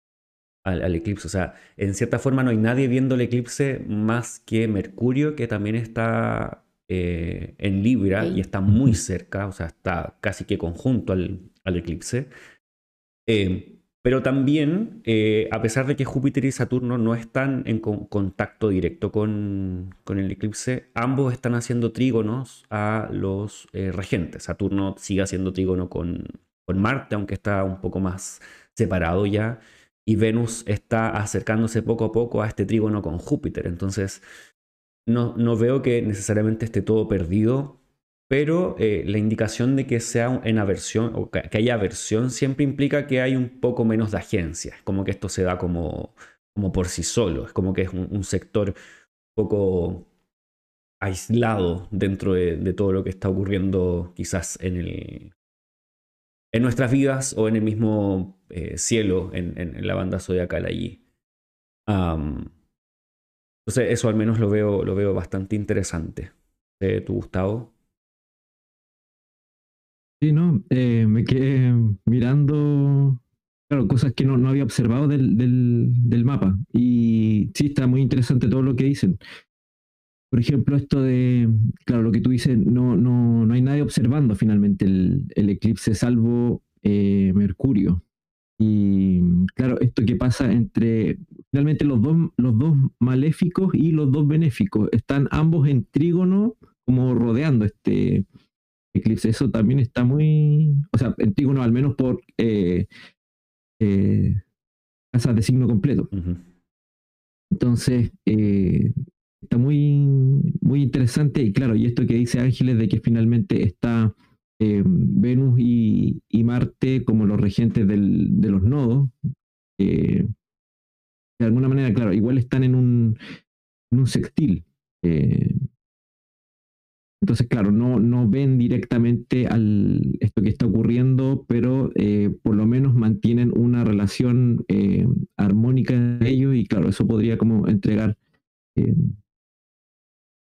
al, al, eclipse. O sea, en cierta forma no hay nadie viendo el eclipse más que Mercurio, que también está eh, en Libra y está muy cerca, o sea, está casi que conjunto al, eclipse. Eh, pero también, eh, a pesar de que Júpiter y Saturno no están en contacto directo con, el eclipse, ambos están haciendo trígonos a los regentes. Saturno sigue haciendo trígono con, con Marte, aunque está un poco más separado ya y Venus está acercándose poco a poco a este trígono con Júpiter. Entonces, no, no veo que necesariamente esté todo perdido, pero eh, la indicación de que sea en aversión o que haya aversión siempre implica que hay un poco menos de agencia. Como que esto se da como, como por sí solo, es como que es un, sector un poco aislado dentro de, todo lo que está ocurriendo quizás en el, en nuestras vidas o en el mismo eh, cielo en, la banda zodiacal allí. Eso al menos lo veo, lo veo bastante interesante. ¿Eh, ¿Tú, Gustavo? Sí, no, eh, me quedé mirando, claro, cosas que no, no había observado del, del, del, mapa. Y sí, está muy interesante todo lo que dicen. Por ejemplo, esto de, claro, lo que tú dices, no, no, no hay nadie observando finalmente el, el eclipse salvo eh, Mercurio. Y claro, esto que pasa entre finalmente los dos, los dos maléficos y los dos benéficos, están ambos en trígono como rodeando este eclipse. Eso también está muy, o sea, en trígono al menos por eh, eh, casas de signo completo. Entonces, eh, está muy, muy interesante y claro, y esto que dice Ángeles de que finalmente está eh, Venus y, Marte como los regentes del, de los nodos, eh, de alguna manera, claro, igual están en un, en un sextil. Eh, entonces, claro, no, no ven directamente al, esto que está ocurriendo, pero por lo menos mantienen una relación armónica de ellos y claro, eso podría como entregar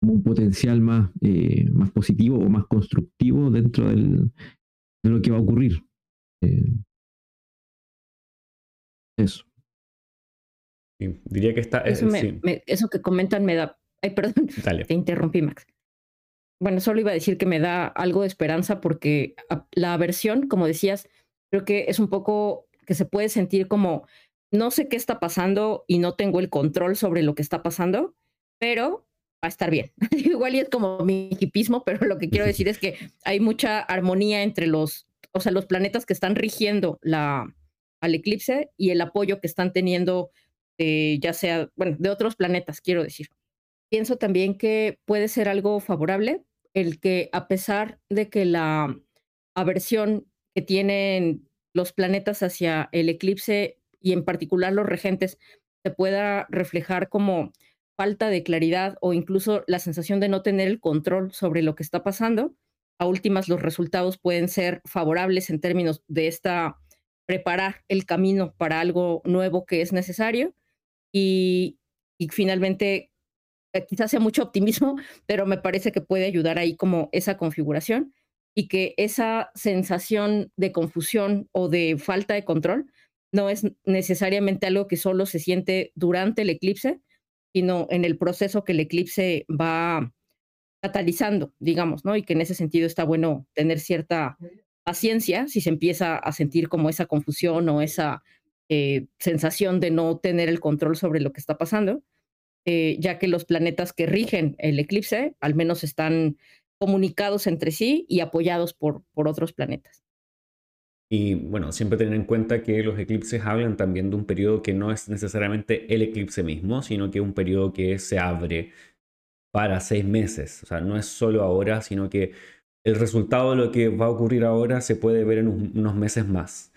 como un potencial más, eh, más positivo o más constructivo dentro del, de lo que va a ocurrir. Eh, eso. diría que está. Eso, eso, que comentan me da. Ay, perdón. Te interrumpí, Max. Bueno, solo iba a decir que me da algo de esperanza porque la aversión, como decías, creo que es un poco que se puede sentir como no sé qué está pasando y no tengo el control sobre lo que está pasando, pero a estar bien. Igual y es como mi hipismo, pero lo que quiero decir es que hay mucha armonía entre los, o sea, los planetas que están rigiendo la, al eclipse y el apoyo que están teniendo, eh, ya sea, bueno, de otros planetas, quiero decir. Pienso también que puede ser algo favorable el que a pesar de que la aversión que tienen los planetas hacia el eclipse y en particular los regentes se pueda reflejar como falta de claridad o incluso la sensación de no tener el control sobre lo que está pasando, a últimas los resultados pueden ser favorables en términos de esta preparar el camino para algo nuevo que es necesario y, y finalmente eh, quizás sea mucho optimismo, pero me parece que puede ayudar ahí como esa configuración y que esa sensación de confusión o de falta de control no es necesariamente algo que solo se siente durante el eclipse, sino en el proceso que el eclipse va catalizando, digamos, ¿no? Y que en ese sentido está bueno tener cierta paciencia si se empieza a sentir como esa confusión o esa eh, sensación de no tener el control sobre lo que está pasando, eh, ya que los planetas que rigen el eclipse al menos están comunicados entre sí y apoyados por, por otros planetas. Y bueno, siempre tener en cuenta que los eclipses hablan también de un periodo que no es necesariamente el eclipse mismo, sino que es un periodo que se abre para seis meses. O sea, no es solo ahora, sino que el resultado de lo que va a ocurrir ahora se puede ver en unos meses más.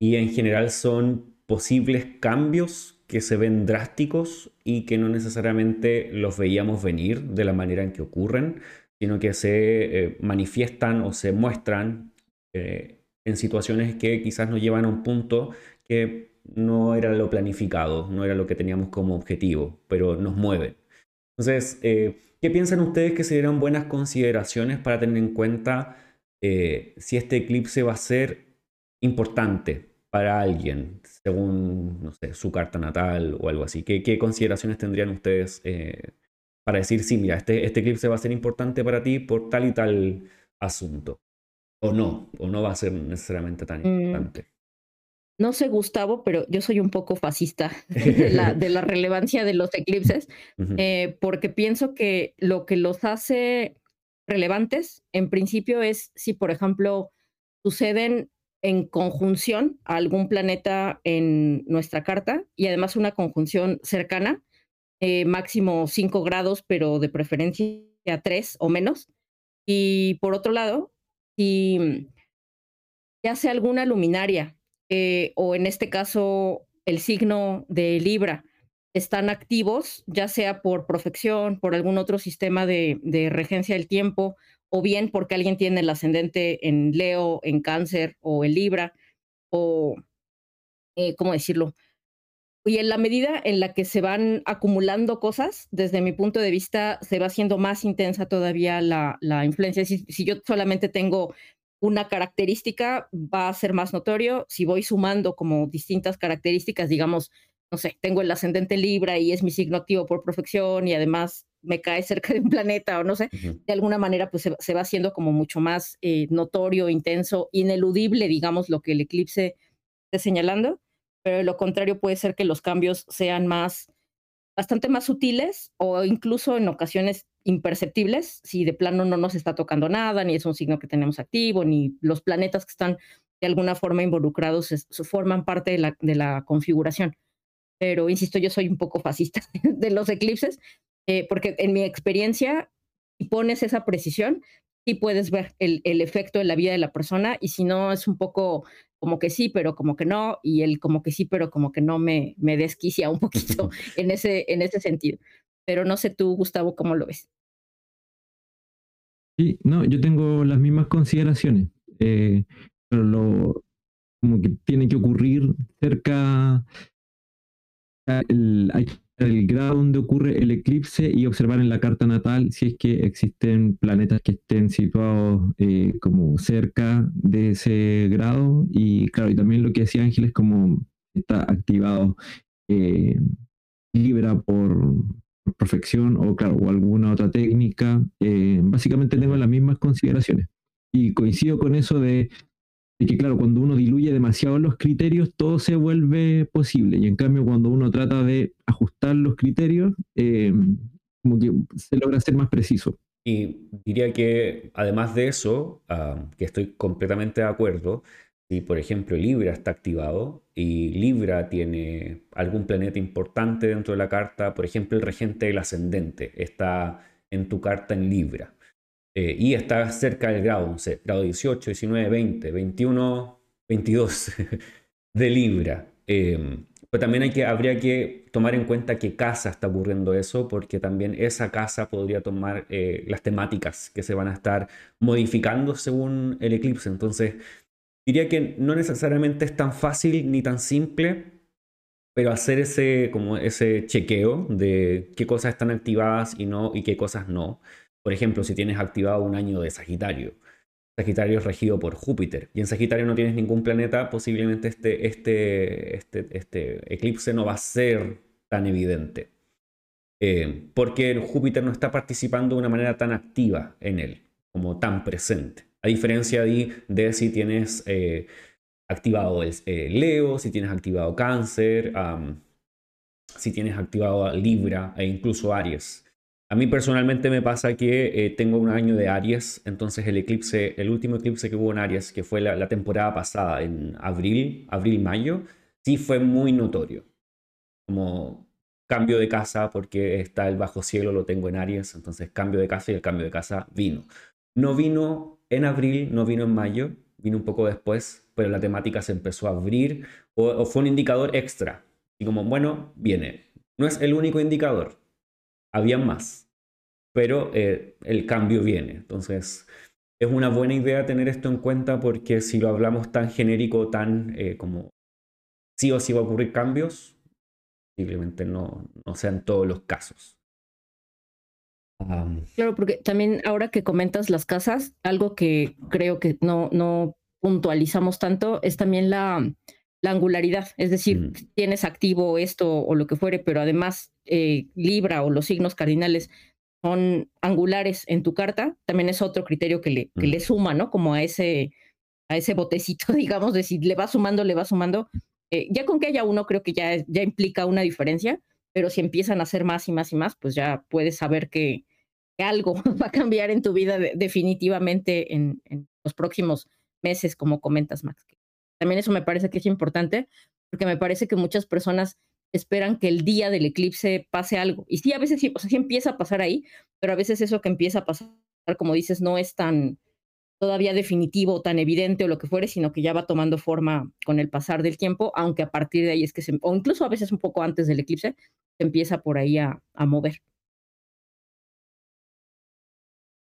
Y en general son posibles cambios que se ven drásticos y que no necesariamente los veíamos venir de la manera en que ocurren, sino que se eh, manifiestan o se muestran eh, en situaciones que quizás nos llevan a un punto que no era lo planificado, no era lo que teníamos como objetivo, pero nos mueve. Entonces, eh, ¿qué piensan ustedes que serían buenas consideraciones para tener en cuenta eh, si este eclipse va a ser importante para alguien, según, no sé, su carta natal o algo así? ¿Qué, consideraciones tendrían ustedes eh, para decir, sí, mira, este, este eclipse va a ser importante para ti por tal y tal asunto. O no, o no va a ser necesariamente tan mm. importante. No sé, Gustavo, pero yo soy un poco fascista de la, de la relevancia de los eclipses, eh, porque pienso que lo que los hace relevantes, en principio, es si, por ejemplo, suceden en conjunción a algún planeta en nuestra carta y además una conjunción cercana, eh, máximo 5 grados, pero de preferencia 3 o menos. Y por otro lado, si ya sea alguna luminaria eh, o en este caso el signo de Libra están activos, ya sea por profección, por algún otro sistema de, de regencia del tiempo, o bien porque alguien tiene el ascendente en Leo, en Cáncer o en Libra, o, eh, ¿cómo decirlo? Y en la medida en la que se van acumulando cosas, desde mi punto de vista, se va haciendo más intensa todavía la, la influencia. Si, si, yo solamente tengo una característica, va a ser más notorio. Si voy sumando como distintas características, digamos, no sé, tengo el ascendente Libra y es mi signo activo por perfección y además me cae cerca de un planeta o no sé, de alguna manera pues se, va haciendo como mucho más eh, notorio, intenso, ineludible, digamos, lo que el eclipse esté señalando, pero lo contrario puede ser que los cambios sean más, bastante más sutiles o incluso en ocasiones imperceptibles, si de plano no nos está tocando nada, ni es un signo que tenemos activo, ni los planetas que están de alguna forma involucrados forman parte de la, de la configuración. Pero insisto, yo soy un poco fascista de los eclipses, eh, porque en mi experiencia, pones esa precisión, sí puedes ver el, el, efecto en la vida de la persona y si no es un poco como que sí, pero como que no, y el como que sí, pero como que no me, me desquicia un poquito en ese, en ese sentido. Pero no sé tú, Gustavo, cómo lo ves. Sí, no, yo tengo las mismas consideraciones, eh, pero lo, como que tiene que ocurrir cerca el, hay el grado donde ocurre el eclipse y observar en la carta natal si es que existen planetas que estén situados eh, como cerca de ese grado. Y claro, y también lo que decía Ángeles como está activado eh, Libra por, perfección o claro, o alguna otra técnica, eh, básicamente tengo las mismas consideraciones. Y coincido con eso de que claro, cuando uno diluye demasiado los criterios, todo se vuelve posible. Y en cambio, cuando uno trata de ajustar los criterios, eh, como que se logra ser más preciso. Y diría que además de eso, ah, que estoy completamente de acuerdo, si por ejemplo Libra está activado y Libra tiene algún planeta importante dentro de la carta, por ejemplo el regente del ascendente está en tu carta en Libra eh, y está cerca del grado, no sé, grado 18, 19, 20, 21, 22 de Libra. Eh, pero también hay que, habría que tomar en cuenta qué casa está ocurriendo eso, porque también esa casa podría tomar eh, las temáticas que se van a estar modificando según el eclipse. Entonces, diría que no necesariamente es tan fácil ni tan simple, pero hacer ese, como ese chequeo de qué cosas están activadas y, no, y qué cosas no. Por ejemplo, si tienes activado un año de Sagitario. Sagitario es regido por Júpiter. Y en Sagitario no tienes ningún planeta, posiblemente este, este, este, este eclipse no va a ser tan evidente. Eh, porque Júpiter no está participando de una manera tan activa en él, como tan presente. A diferencia de, si tienes eh, activado el, eh, Leo, si tienes activado Cáncer, si tienes activado Libra e incluso Aries. A mí personalmente me pasa que eh, tengo un año de Aries, entonces el eclipse, el último eclipse que hubo en Aries, que fue la, temporada pasada, en abril, abril-mayo, sí fue muy notorio. Como cambio de casa porque está el bajo cielo, lo tengo en Aries, entonces cambio de casa y el cambio de casa vino. No vino en abril, no vino en mayo, vino un poco después, pero la temática se empezó a abrir o, o fue un indicador extra. Y como, bueno, viene. No es el único indicador, había más pero eh, el cambio viene. Entonces, es una buena idea tener esto en cuenta porque si lo hablamos tan genérico, tan eh, como sí o sí va a ocurrir cambios, simplemente no, no sean todos los casos. Claro, porque también ahora que comentas las casas, algo que creo que no, no puntualizamos tanto es también la, la angularidad, es decir, tienes activo esto o lo que fuere, pero además eh, Libra o los signos cardinales son angulares en tu carta, también es otro criterio que le, que le suma, ¿no? Como a ese, a ese botecito, digamos, de si le va sumando, le va sumando. Eh, ya con que haya uno, creo que ya, ya implica una diferencia, pero si empiezan a hacer más y más y más, pues ya puedes saber que, algo va a cambiar en tu vida definitivamente en, en, los próximos meses, como comentas, Max. También eso me parece que es importante, porque me parece que muchas personas esperan que el día del eclipse pase algo. Y sí, a veces sí, o sea, sí empieza a pasar ahí, pero a veces eso que empieza a pasar, como dices, no es tan todavía definitivo, tan evidente o lo que fuere, sino que ya va tomando forma con el pasar del tiempo, aunque a partir de ahí es que se, o incluso a veces un poco antes del eclipse, se empieza por ahí a, a mover.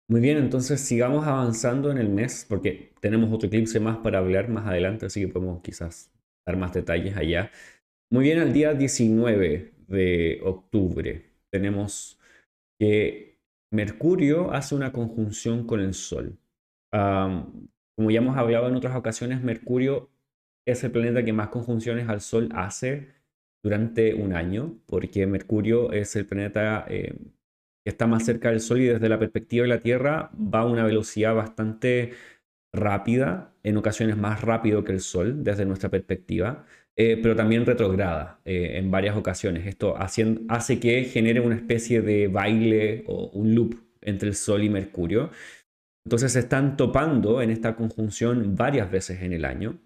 Muy bien, entonces sigamos avanzando en el mes, porque tenemos otro eclipse más para hablar más adelante, así que podemos quizás dar más detalles allá. Muy bien, al día 19 de octubre tenemos que Mercurio hace una conjunción con el Sol. como ya hemos hablado en otras ocasiones, Mercurio es el planeta que más conjunciones al Sol hace durante un año, porque Mercurio es el planeta eh, que está más cerca del Sol y desde la perspectiva de la Tierra va a una velocidad bastante rápida, en ocasiones más rápido que el Sol desde nuestra perspectiva. Eh, pero también retrograda eh, en varias ocasiones. Esto hace que genere una especie de baile o un loop entre el Sol y Mercurio. Entonces se están topando en esta conjunción varias veces en el año.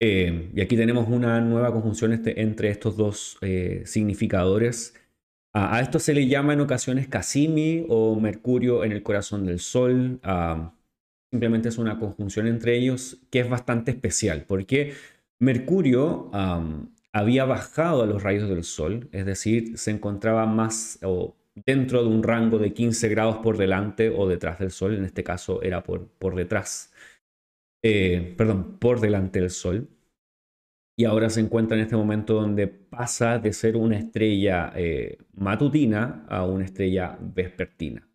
Eh, y aquí tenemos una nueva conjunción este, entre estos dos significadores. A esto se le llama en ocasiones Cassimi o Mercurio en el corazón del Sol. simplemente es una conjunción entre ellos que es bastante especial. porque Mercurio había bajado a los rayos del Sol, es decir, se encontraba más o dentro de un rango de 15 grados por delante o detrás del Sol, en este caso era por, por detrás, eh, perdón, por delante del Sol. Y ahora se encuentra en este momento donde pasa de ser una estrella eh, matutina a una estrella vespertina.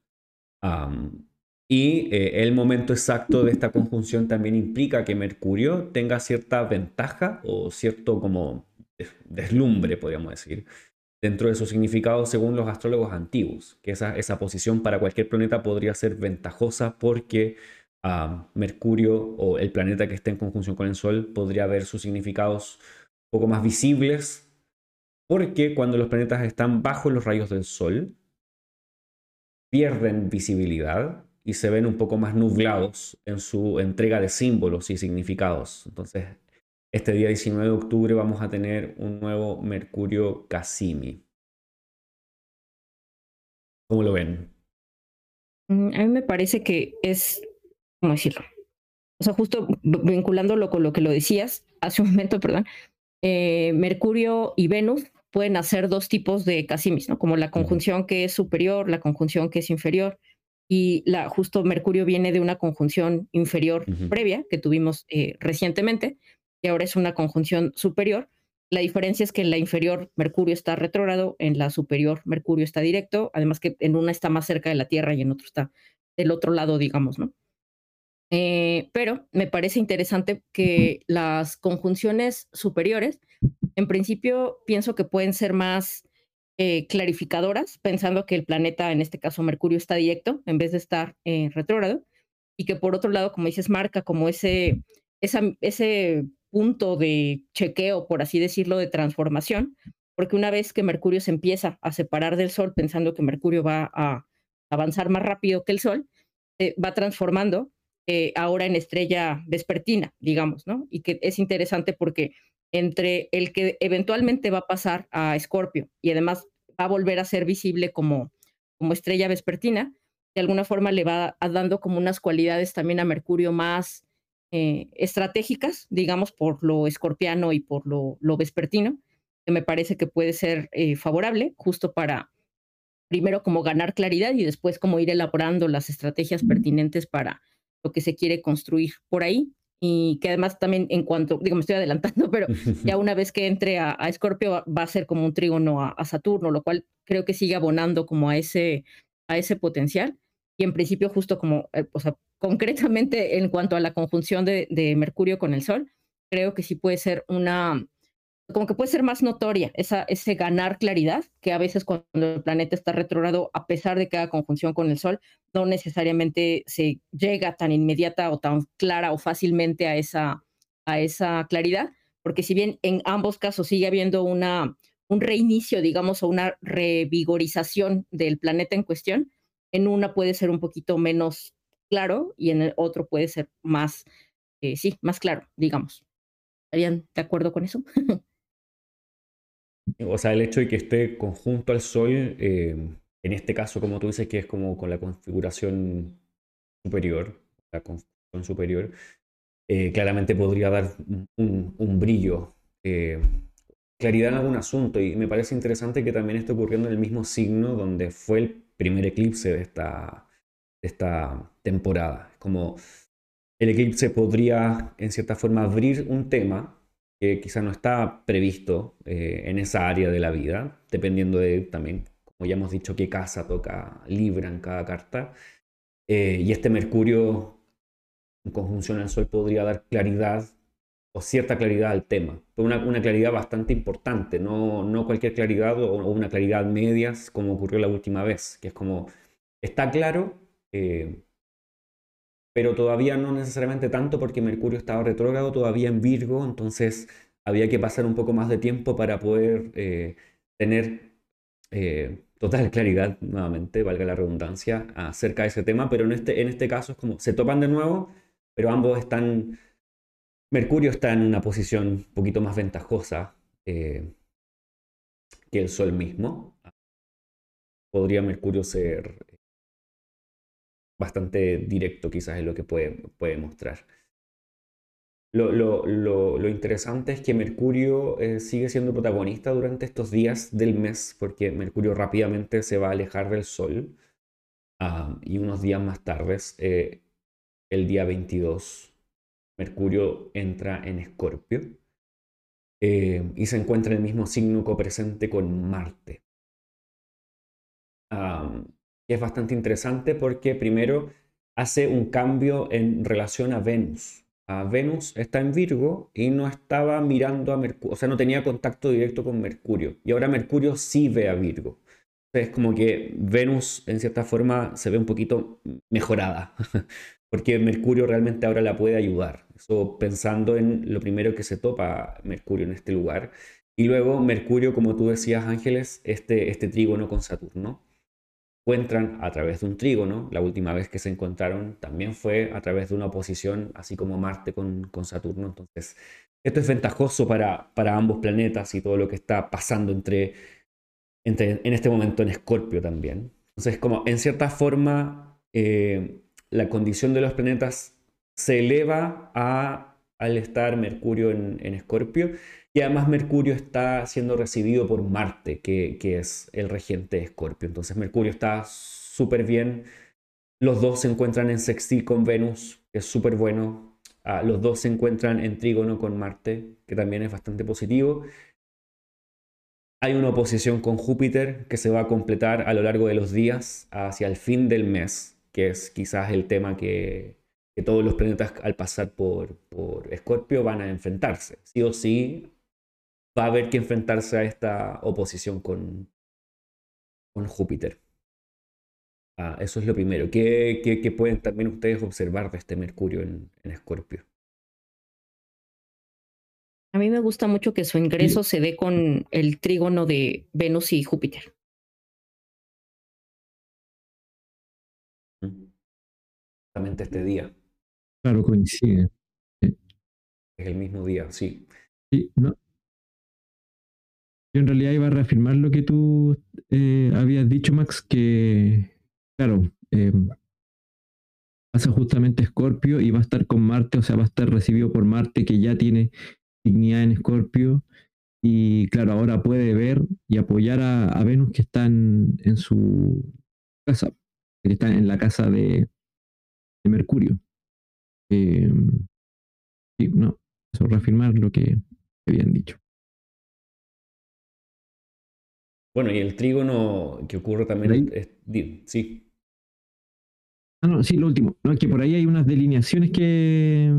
Y eh, el momento exacto de esta conjunción también implica que Mercurio tenga cierta ventaja o cierto como deslumbre, podríamos decir, dentro de su significado según los astrólogos antiguos, que esa, esa posición para cualquier planeta podría ser ventajosa porque ah, Mercurio o el planeta que esté en conjunción con el Sol podría ver sus significados un poco más visibles, porque cuando los planetas están bajo los rayos del Sol, pierden visibilidad y se ven un poco más nublados en su entrega de símbolos y significados. Entonces, este día 19 de octubre vamos a tener un nuevo Mercurio Cassimi. ¿Cómo lo ven? Mm, a mí me parece que es, ¿cómo decirlo? O sea, justo vinculándolo con lo que lo decías hace un momento, perdón, eh, Mercurio y Venus pueden hacer dos tipos de Cassimis, ¿no? Como la conjunción que es superior, la conjunción que es inferior y la, justo Mercurio viene de una conjunción inferior previa que tuvimos eh, recientemente y ahora es una conjunción superior. La diferencia es que en la inferior Mercurio está retrógrado, en la superior Mercurio está directo, además que en una está más cerca de la Tierra y en otro está del otro lado, digamos, ¿no? Eh, pero me parece interesante que las conjunciones superiores, en principio, pienso que pueden ser más eh, clarificadoras, pensando que el planeta, en este caso Mercurio, está directo en vez de estar eh, retrógrado, y que por otro lado, como dices, marca como ese, ese punto de chequeo, por así decirlo, de transformación, porque una vez que Mercurio se empieza a separar del Sol, pensando que Mercurio va a avanzar más rápido que el Sol, eh, va transformando ahora en estrella vespertina, digamos, ¿no? Y que es interesante porque entre el que eventualmente va a pasar a Escorpio y además va a volver a ser visible como, como estrella vespertina, de alguna forma le va dando como unas cualidades también a Mercurio más eh, estratégicas, digamos, por lo escorpiano y por lo, lo vespertino, que me parece que puede ser eh, favorable justo para primero como ganar claridad y después como ir elaborando las estrategias pertinentes para lo que se quiere construir por ahí y que además también en cuanto, digo, me estoy adelantando, pero ya una vez que entre a, Escorpio va a ser como un trígono a, Saturno, lo cual creo que sigue abonando como a ese, a ese potencial. Y en principio, justo como, eh, o sea, concretamente en cuanto a la conjunción de, de, Mercurio con el Sol, creo que sí puede ser una, como que puede ser más notoria esa, ese ganar claridad, que a veces cuando el planeta está retrógrado, a pesar de que haga conjunción con el Sol, no necesariamente se llega tan inmediata o tan clara o fácilmente a esa, a esa claridad, porque si bien en ambos casos sigue habiendo una, un reinicio, digamos, o una revigorización del planeta en cuestión, en una puede ser un poquito menos claro y en el otro puede ser más, eh, sí, más claro, digamos. ¿Estarían de acuerdo con eso? O sea, el hecho de que esté conjunto al Sol, eh, en este caso, como tú dices, que es como con la configuración superior, la configuración superior, eh, claramente podría dar un, brillo, eh, claridad en algún asunto. Y me parece interesante que también esté ocurriendo en el mismo signo donde fue el primer eclipse de esta, de esta temporada. Como el eclipse podría, en cierta forma, abrir un tema que quizá no está previsto eh, en esa área de la vida, dependiendo de también, como ya hemos dicho, qué casa toca Libra en cada carta. Eh, y este Mercurio en conjunción al Sol podría dar claridad o cierta claridad al tema, una, una claridad bastante importante, no, no cualquier claridad o, una claridad medias como ocurrió la última vez, que es como, está claro, eh, pero todavía no necesariamente tanto porque Mercurio estaba retrógrado todavía en Virgo, entonces había que pasar un poco más de tiempo para poder eh, tener eh, total claridad, nuevamente, valga la redundancia, acerca de ese tema, pero en este, en este caso es como se topan de nuevo, pero ambos están, Mercurio está en una posición un poquito más ventajosa eh, que el Sol mismo. Podría Mercurio ser bastante directo quizás en lo que puede, puede mostrar. Lo, lo, lo, interesante es que Mercurio eh, sigue siendo protagonista durante estos días del mes, porque Mercurio rápidamente se va a alejar del Sol ah, y unos días más tarde, eh, el día 22, Mercurio entra en Escorpio eh, y se encuentra en el mismo signo copresente con Marte es bastante interesante porque primero hace un cambio en relación a Venus. A Venus está en Virgo y no estaba mirando a Mercurio, o sea, no tenía contacto directo con Mercurio. Y ahora Mercurio sí ve a Virgo. Es como que Venus en cierta forma se ve un poquito mejorada, porque Mercurio realmente ahora la puede ayudar. Eso pensando en lo primero que se topa Mercurio en este lugar. Y luego Mercurio, como tú decías Ángeles, este, este trígono con Saturno encuentran a través de un trígono. La última vez que se encontraron también fue a través de una oposición, así como Marte con, Saturno. Entonces, esto es ventajoso para, para, ambos planetas y todo lo que está pasando entre, entre en este momento en Escorpio también. Entonces, como en cierta forma, eh, la condición de los planetas se eleva a, al estar Mercurio en Escorpio y además Mercurio está siendo recibido por Marte, que, es el regente de Escorpio. Entonces Mercurio está súper bien. Los dos se encuentran en sextil con Venus, que es súper bueno. Ah, los dos se encuentran en trígono con Marte, que también es bastante positivo. Hay una oposición con Júpiter que se va a completar a lo largo de los días hacia el fin del mes, que es quizás el tema que, todos los planetas al pasar por, por Escorpio van a enfrentarse. Sí o sí, va a haber que enfrentarse a esta oposición con, con Júpiter. Ah, eso es lo primero. ¿Qué, ¿Qué, pueden también ustedes observar de este Mercurio en, Escorpio? A mí me gusta mucho que su ingreso se dé con el trígono de Venus y Júpiter. Justamente este día. Claro, coincide. Es el mismo día, sí. Sí, no, yo en realidad iba a reafirmar lo que tú eh, habías dicho, Max, que, claro, eh, pasa justamente Escorpio y va a estar con Marte, o sea, va a estar recibido por Marte, que ya tiene dignidad en Escorpio. Y claro, ahora puede ver y apoyar a, Venus que está en, su casa, que está en la casa de, Mercurio. Eh, sí, no, eso reafirmar lo que habían dicho. Bueno, y el trígono que ocurre también es, sí. Ah, no, sí, lo último. No, es que por ahí hay unas delineaciones que,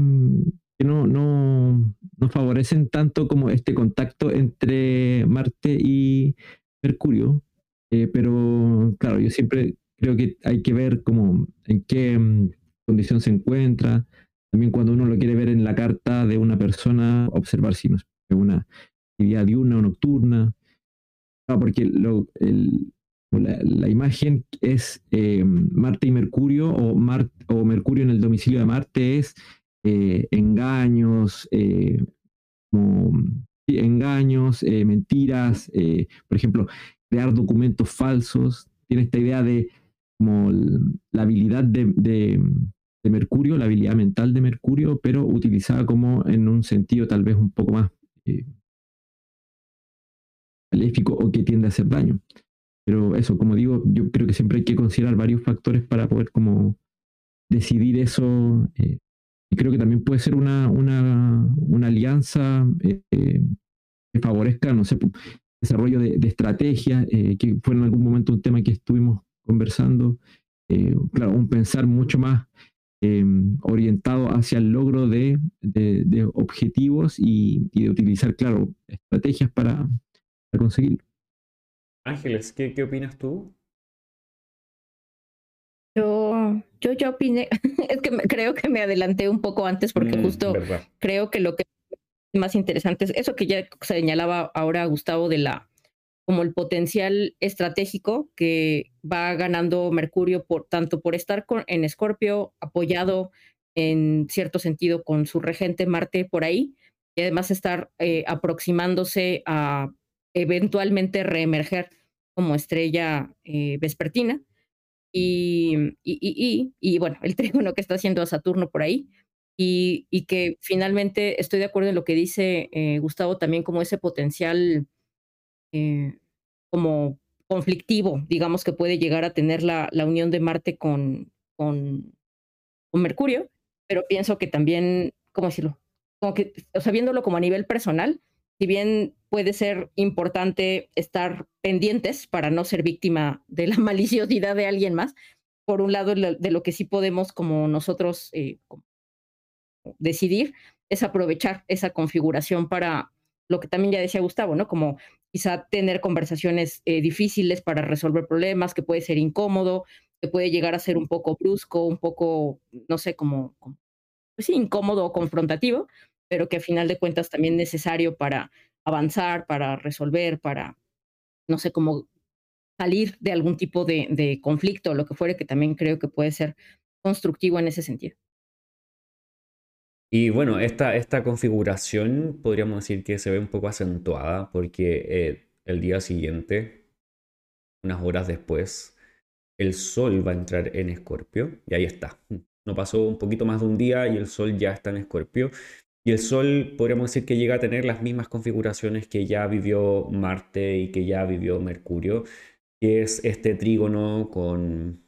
que no, no, no favorecen tanto como este contacto entre Marte y Mercurio, eh, pero claro, yo siempre creo que hay que ver como en qué mm, condición se encuentra, también cuando uno lo quiere ver en la carta de una persona, observar si es una actividad diurna o nocturna, porque la, imagen es eh, Marte y Mercurio, o, Mercurio en el domicilio de Marte es eh, engaños, eh, engaños, mentiras, por ejemplo, crear documentos falsos. Tiene esta idea de como la habilidad de, Mercurio, la habilidad mental de Mercurio, pero utilizada como en un sentido tal vez un poco más maléfico o que tiende a hacer daño. Pero eso, como digo, yo creo que siempre hay que considerar varios factores para poder como decidir eso. Eh, y creo que también puede ser una, una, una alianza eh, que favorezca, no sé, desarrollo de, de estrategias, eh, que fue en algún momento un tema que estuvimos conversando. claro, un pensar mucho más orientado hacia el logro de, de, objetivos y, y, de utilizar, claro, estrategias para, para conseguirlo. Ángeles, ¿qué, qué opinas tú? Yo, yo ya opiné, es que creo que me adelanté un poco antes porque mm, justo creo que lo que es más interesante es eso que ya señalaba ahora Gustavo de la como el potencial estratégico que va ganando Mercurio por tanto por estar con, en Escorpio apoyado en cierto sentido con su regente Marte por ahí y además estar eh, aproximándose a eventualmente reemerger como estrella eh, vespertina. Y, y, y, bueno, el trígono que está haciendo a Saturno por ahí. Y, que finalmente estoy de acuerdo en lo que dice eh, Gustavo también como ese potencial eh, como conflictivo, digamos, que puede llegar a tener la, la unión de Marte con, con, Mercurio, pero pienso que también, ¿cómo decirlo? Como que, o sea, viéndolo como a nivel personal, si bien puede ser importante estar pendientes para no ser víctima de la maliciosidad de alguien más, por un lado de lo que sí podemos como nosotros eh, decidir es aprovechar esa configuración para lo que también ya decía Gustavo, ¿no? Como quizá tener conversaciones eh, difíciles para resolver problemas, que puede ser incómodo, que puede llegar a ser un poco brusco, un poco, no sé, como, pues sí, incómodo o confrontativo, pero que a final de cuentas también necesario para avanzar, para resolver, para, no sé, cómo salir de algún tipo de, de conflicto o lo que fuere, que también creo que puede ser constructivo en ese sentido. Y bueno, esta, esta configuración podríamos decir que se ve un poco acentuada porque eh, el día siguiente, unas horas después, el Sol va a entrar en Escorpio y ahí está. No pasó un poquito más de un día y el Sol ya está en Escorpio. Y el Sol podríamos decir que llega a tener las mismas configuraciones que ya vivió Marte y que ya vivió Mercurio, que es este trígono con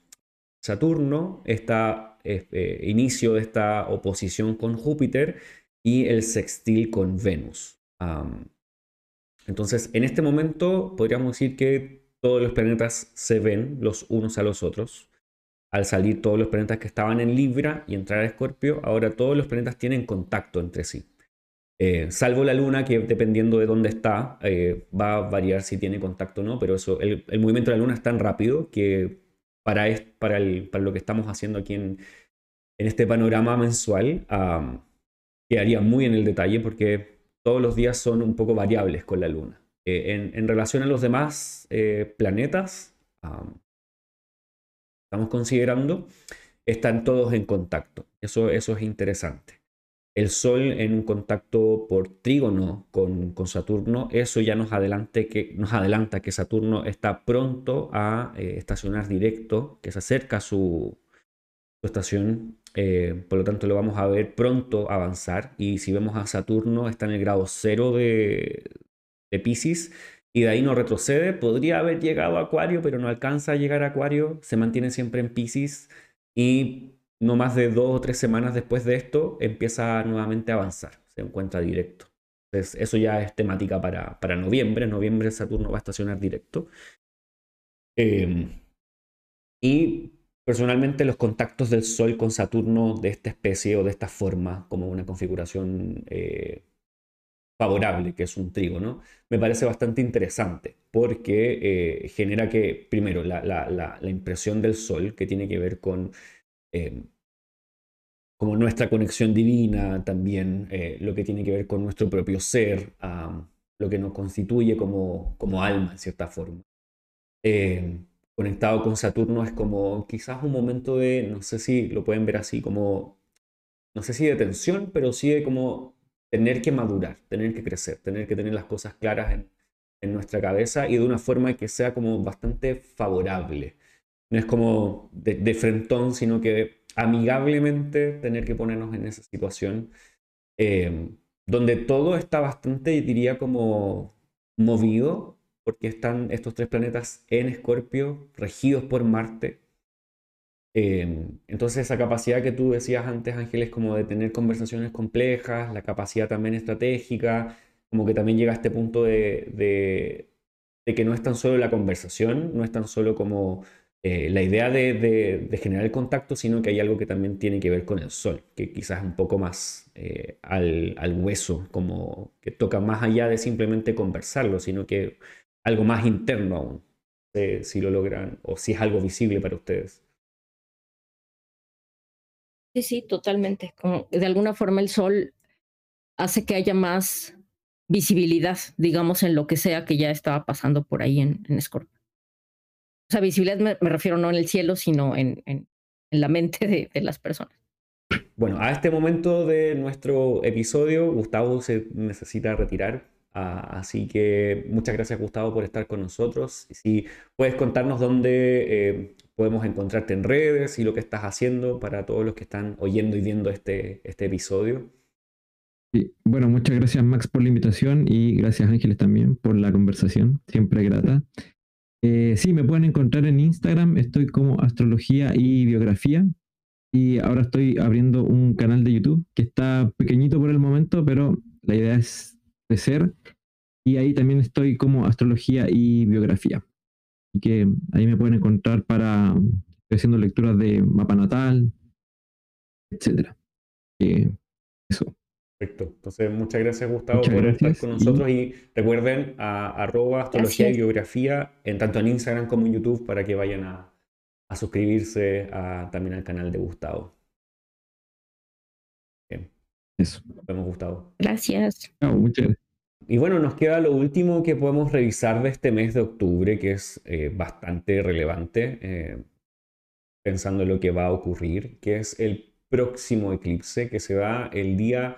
Saturno, este inicio de esta oposición con Júpiter y el sextil con Venus. entonces, en este momento podríamos decir que todos los planetas se ven los unos a los otros al salir todos los planetas que estaban en Libra y entrar a Escorpio, ahora todos los planetas tienen contacto entre sí. Eh, salvo la Luna, que dependiendo de dónde está, eh, va a variar si tiene contacto o no, pero eso, el, movimiento de la Luna es tan rápido que para, para, para lo que estamos haciendo aquí en, en este panorama mensual, quedaría muy en el detalle porque todos los días son un poco variables con la Luna. Eh, en, relación a los demás planetas, estamos considerando, están todos en contacto. Eso, eso es interesante. El Sol en un contacto por trígono con, con Saturno, eso ya nos, que, nos adelanta que Saturno está pronto a eh, estacionar directo, que se acerca a su, estación, eh, por lo tanto lo vamos a ver pronto avanzar. Y si vemos a Saturno, está en el grado cero de, de Pisces y de ahí no retrocede. Podría haber llegado a Acuario, pero no alcanza a llegar a Acuario. Se mantiene siempre en Pisces y no más de dos o tres semanas después de esto empieza nuevamente a avanzar. Se encuentra directo. Eso ya es temática para, para noviembre. En noviembre Saturno va a estacionar directo. Em, y personalmente los contactos del Sol con Saturno de esta especie o de esta forma, como una configuración eh, favorable, que es un trígono, me parece bastante interesante porque eh, genera que, primero, la, impresión del Sol, que tiene que ver con eh, como nuestra conexión divina, también eh, lo que tiene que ver con nuestro propio ser, lo que nos constituye como, como alma, en cierta forma. conectado con Saturno es como quizás un momento de, no sé si lo pueden ver así, como, no sé si de tensión, pero sí de como tener que madurar, tener que crecer, tener que tener las cosas claras en, nuestra cabeza y de una forma que sea como bastante favorable. No es como de, frentón, sino que amigablemente tener que ponernos en esa situación em, donde todo está bastante, diría, como movido, porque están estos tres planetas en Escorpio, regidos por Marte, Em, entonces esa capacidad que tú decías antes, Ángeles, como de tener conversaciones complejas, la capacidad también estratégica, como que también llega a este punto de, que no es tan solo la conversación, no es tan solo como eh, la idea de, generar el contacto, sino que hay algo que también tiene que ver con el sol, que quizás es un poco más eh, al, hueso, como que toca más allá de simplemente conversarlo, sino que algo más interno aún, si lo logran o si es algo visible para ustedes. Sí, sí, totalmente. Como de alguna forma el sol hace que haya más visibilidad, digamos, en lo que sea que ya estaba pasando por ahí en, en Scorpio. O sea, visibilidad me, refiero no en el cielo, sino en, en, la mente de, de, las personas. Bueno, a este momento de nuestro episodio, Gustavo se necesita retirar. Ah, así que muchas gracias, Gustavo, por estar con nosotros. Si puedes contarnos dónde eh, podemos encontrarte en redes y lo que estás haciendo para todos los que están oyendo y viendo este, este episodio. Bueno, muchas gracias Max por la invitación y gracias Ángeles también por la conversación, siempre grata. Eh, sí, me pueden encontrar en Instagram, estoy como Astrología y Biografía y ahora estoy abriendo un canal de YouTube que está pequeñito por el momento, pero la idea es crecer y ahí también estoy como Astrología y Biografía. Y que ahí me pueden encontrar para haciendo lecturas de mapa natal, etcétera. eso. Perfecto. Entonces, muchas gracias, Gustavo, por estar con nosotros. Y, recuerden a arroba astrología y biografía, en tanto en Instagram como en YouTube, para que vayan a, suscribirse también al canal de Gustavo. Bien. Eso. Nos vemos, Gustavo. Gracias. muchas gracias. Y bueno, nos queda lo último que podemos revisar de este mes de octubre, que es eh, bastante relevante, eh, pensando en lo que va a ocurrir, que es el próximo eclipse que se da el día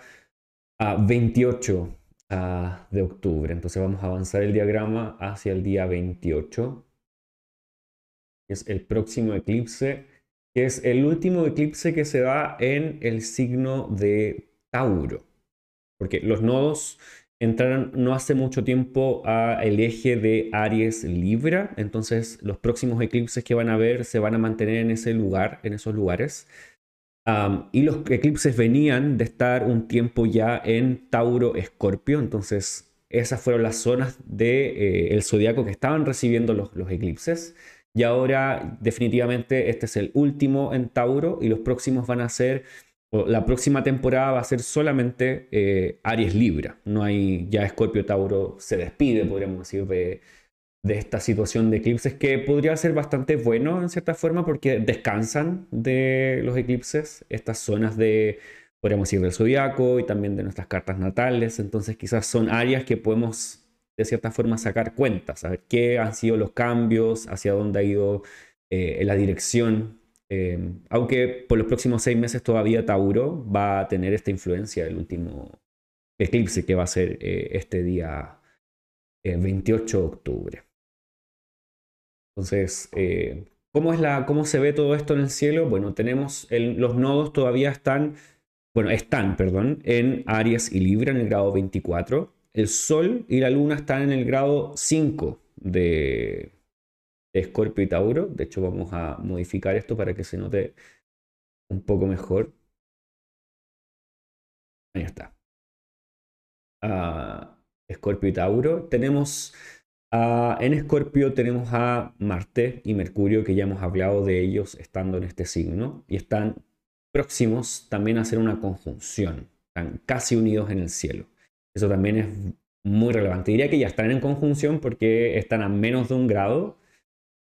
28 ah, de octubre. Entonces vamos a avanzar el diagrama hacia el día 28, que es el próximo eclipse, que es el último eclipse que se da en el signo de Tauro. Porque los nodos entraron no hace mucho tiempo al eje de Aries Libra, entonces los próximos eclipses que van a ver se van a mantener en ese lugar, en esos lugares. Y los eclipses venían de estar un tiempo ya en Tauro Escorpio, entonces esas fueron las zonas del de, eh, zodiaco que estaban recibiendo los, eclipses. Y ahora definitivamente este es el último en Tauro y los próximos van a ser la próxima temporada va a ser solamente eh, Aries Libra. No hay ya Escorpio Tauro se despide, podríamos decir, de, esta situación de eclipses que podría ser bastante bueno en cierta forma porque descansan de los eclipses, estas zonas de, podríamos decir, del zodiaco y también de nuestras cartas natales. Entonces quizás son áreas que podemos de cierta forma sacar cuentas, saber qué han sido los cambios, hacia dónde ha ido eh, la dirección eh, aunque por los próximos seis meses todavía Tauro va a tener esta influencia del último eclipse que va a ser eh, este día 28 eh, de octubre. Entonces, ¿cómo, es la, ¿cómo se ve todo esto en el cielo? Bueno, tenemos los nodos todavía están, bueno, están, perdón, en Aries y Libra en el grado 24. El Sol y la Luna están en el grado 5 de, Escorpio y Tauro. De hecho, vamos a modificar esto para que se note un poco mejor. Ahí está. Escorpio y Tauro. Tenemos en Escorpio tenemos a Marte y Mercurio, que ya hemos hablado de ellos estando en este signo, y están próximos también a hacer una conjunción, están casi unidos en el cielo. Eso también es muy relevante. Diría que ya están en conjunción porque están a menos de un grado,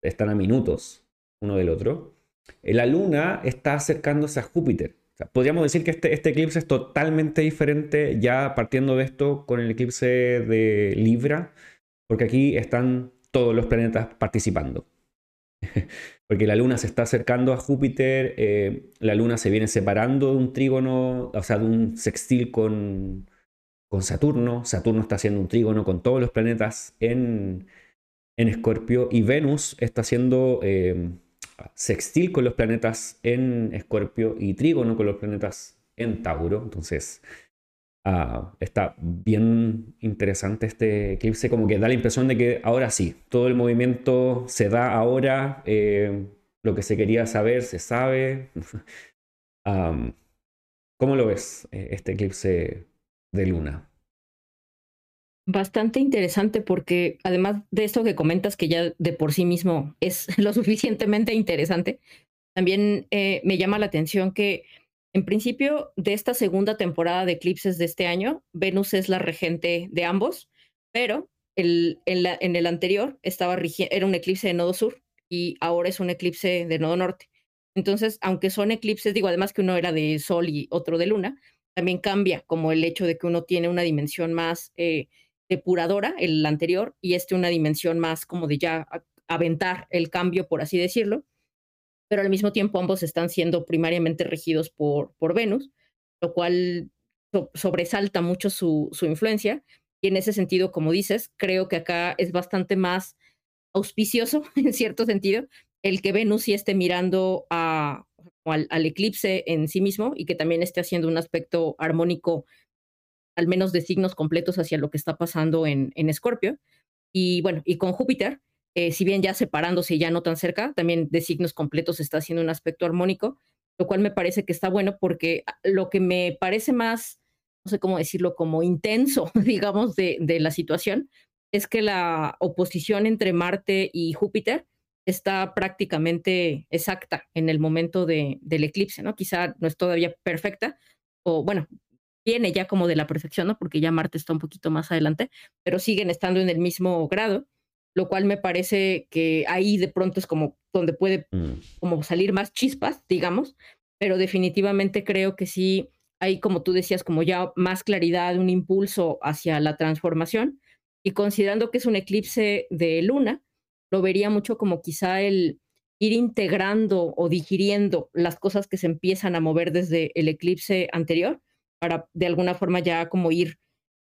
están a minutos uno del otro. La luna está acercándose a Júpiter. podríamos decir que este, este, eclipse es totalmente diferente ya partiendo de esto con el eclipse de Libra, porque aquí están todos los planetas participando. porque la luna se está acercando a Júpiter, eh, la luna se viene separando de un trígono, o sea, de un sextil con, con Saturno, Saturno está haciendo un trígono con todos los planetas en, en Escorpio y Venus está haciendo eh, sextil con los planetas en Escorpio y trígono con los planetas en Tauro. Entonces, ah, está bien interesante este eclipse, como que da la impresión de que ahora sí, todo el movimiento se da ahora, eh, lo que se quería saber se sabe. ¿Cómo lo ves eh, este eclipse de luna? Bastante interesante porque además de esto que comentas que ya de por sí mismo es lo suficientemente interesante, también eh, me llama la atención que en principio de esta segunda temporada de eclipses de este año, Venus es la regente de ambos, pero en, el anterior estaba era un eclipse de nodo sur y ahora es un eclipse de nodo norte. Entonces, aunque son eclipses, digo, además que uno era de sol y otro de luna, también cambia como el hecho de que uno tiene una dimensión más... Eh, depuradora, el anterior, y este una dimensión más como de ya aventar el cambio, por así decirlo, pero al mismo tiempo ambos están siendo primariamente regidos por, por Venus, lo cual sobresalta mucho su, su influencia. Y en ese sentido, como dices, creo que acá es bastante más auspicioso, en cierto sentido, el que Venus sí esté mirando a, al, al, eclipse en sí mismo y que también esté haciendo un aspecto armónico al menos de signos completos hacia lo que está pasando en, en Escorpio. Y bueno, y con Júpiter, eh, si bien ya separándose y ya no tan cerca, también de signos completos está haciendo un aspecto armónico, lo cual me parece que está bueno porque lo que me parece más, no sé cómo decirlo, como intenso, digamos, de, de la situación, es que la oposición entre Marte y Júpiter está prácticamente exacta en el momento de, del eclipse, ¿no? Quizá no es todavía perfecta, o bueno, viene ya como de la perfección, ¿no? Porque ya Marte está un poquito más adelante, pero siguen estando en el mismo grado, lo cual me parece que ahí de pronto es como donde puede mm. como salir más chispas, digamos, pero definitivamente creo que sí hay, como tú decías, como ya más claridad, un impulso hacia la transformación, y considerando que es un eclipse de luna, lo vería mucho como quizá el ir integrando o digiriendo las cosas que se empiezan a mover desde el eclipse anterior para de alguna forma ya como ir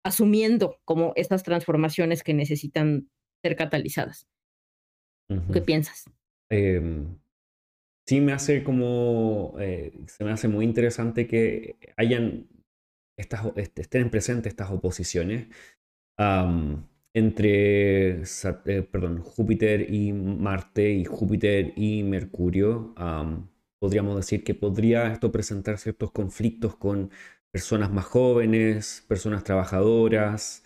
asumiendo como estas transformaciones que necesitan ser catalizadas. ¿Qué piensas? Em, sí me hace como, eh, se me hace muy interesante que hayan, estas, estén presentes estas oposiciones entre, eh, perdón, Júpiter y Marte y Júpiter y Mercurio. podríamos decir que podría esto presentar ciertos conflictos con personas más jóvenes, personas trabajadoras,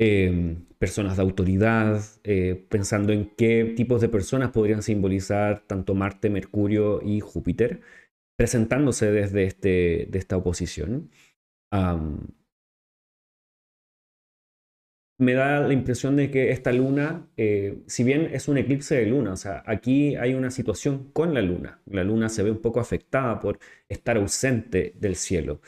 em, personas de autoridad, eh, pensando en qué tipos de personas podrían simbolizar tanto Marte, Mercurio y Júpiter, presentándose desde este, de esta oposición. me da la impresión de que esta luna, eh, si bien es un eclipse de luna, o sea, aquí hay una situación con la luna. La luna se ve un poco afectada por estar ausente del cielo.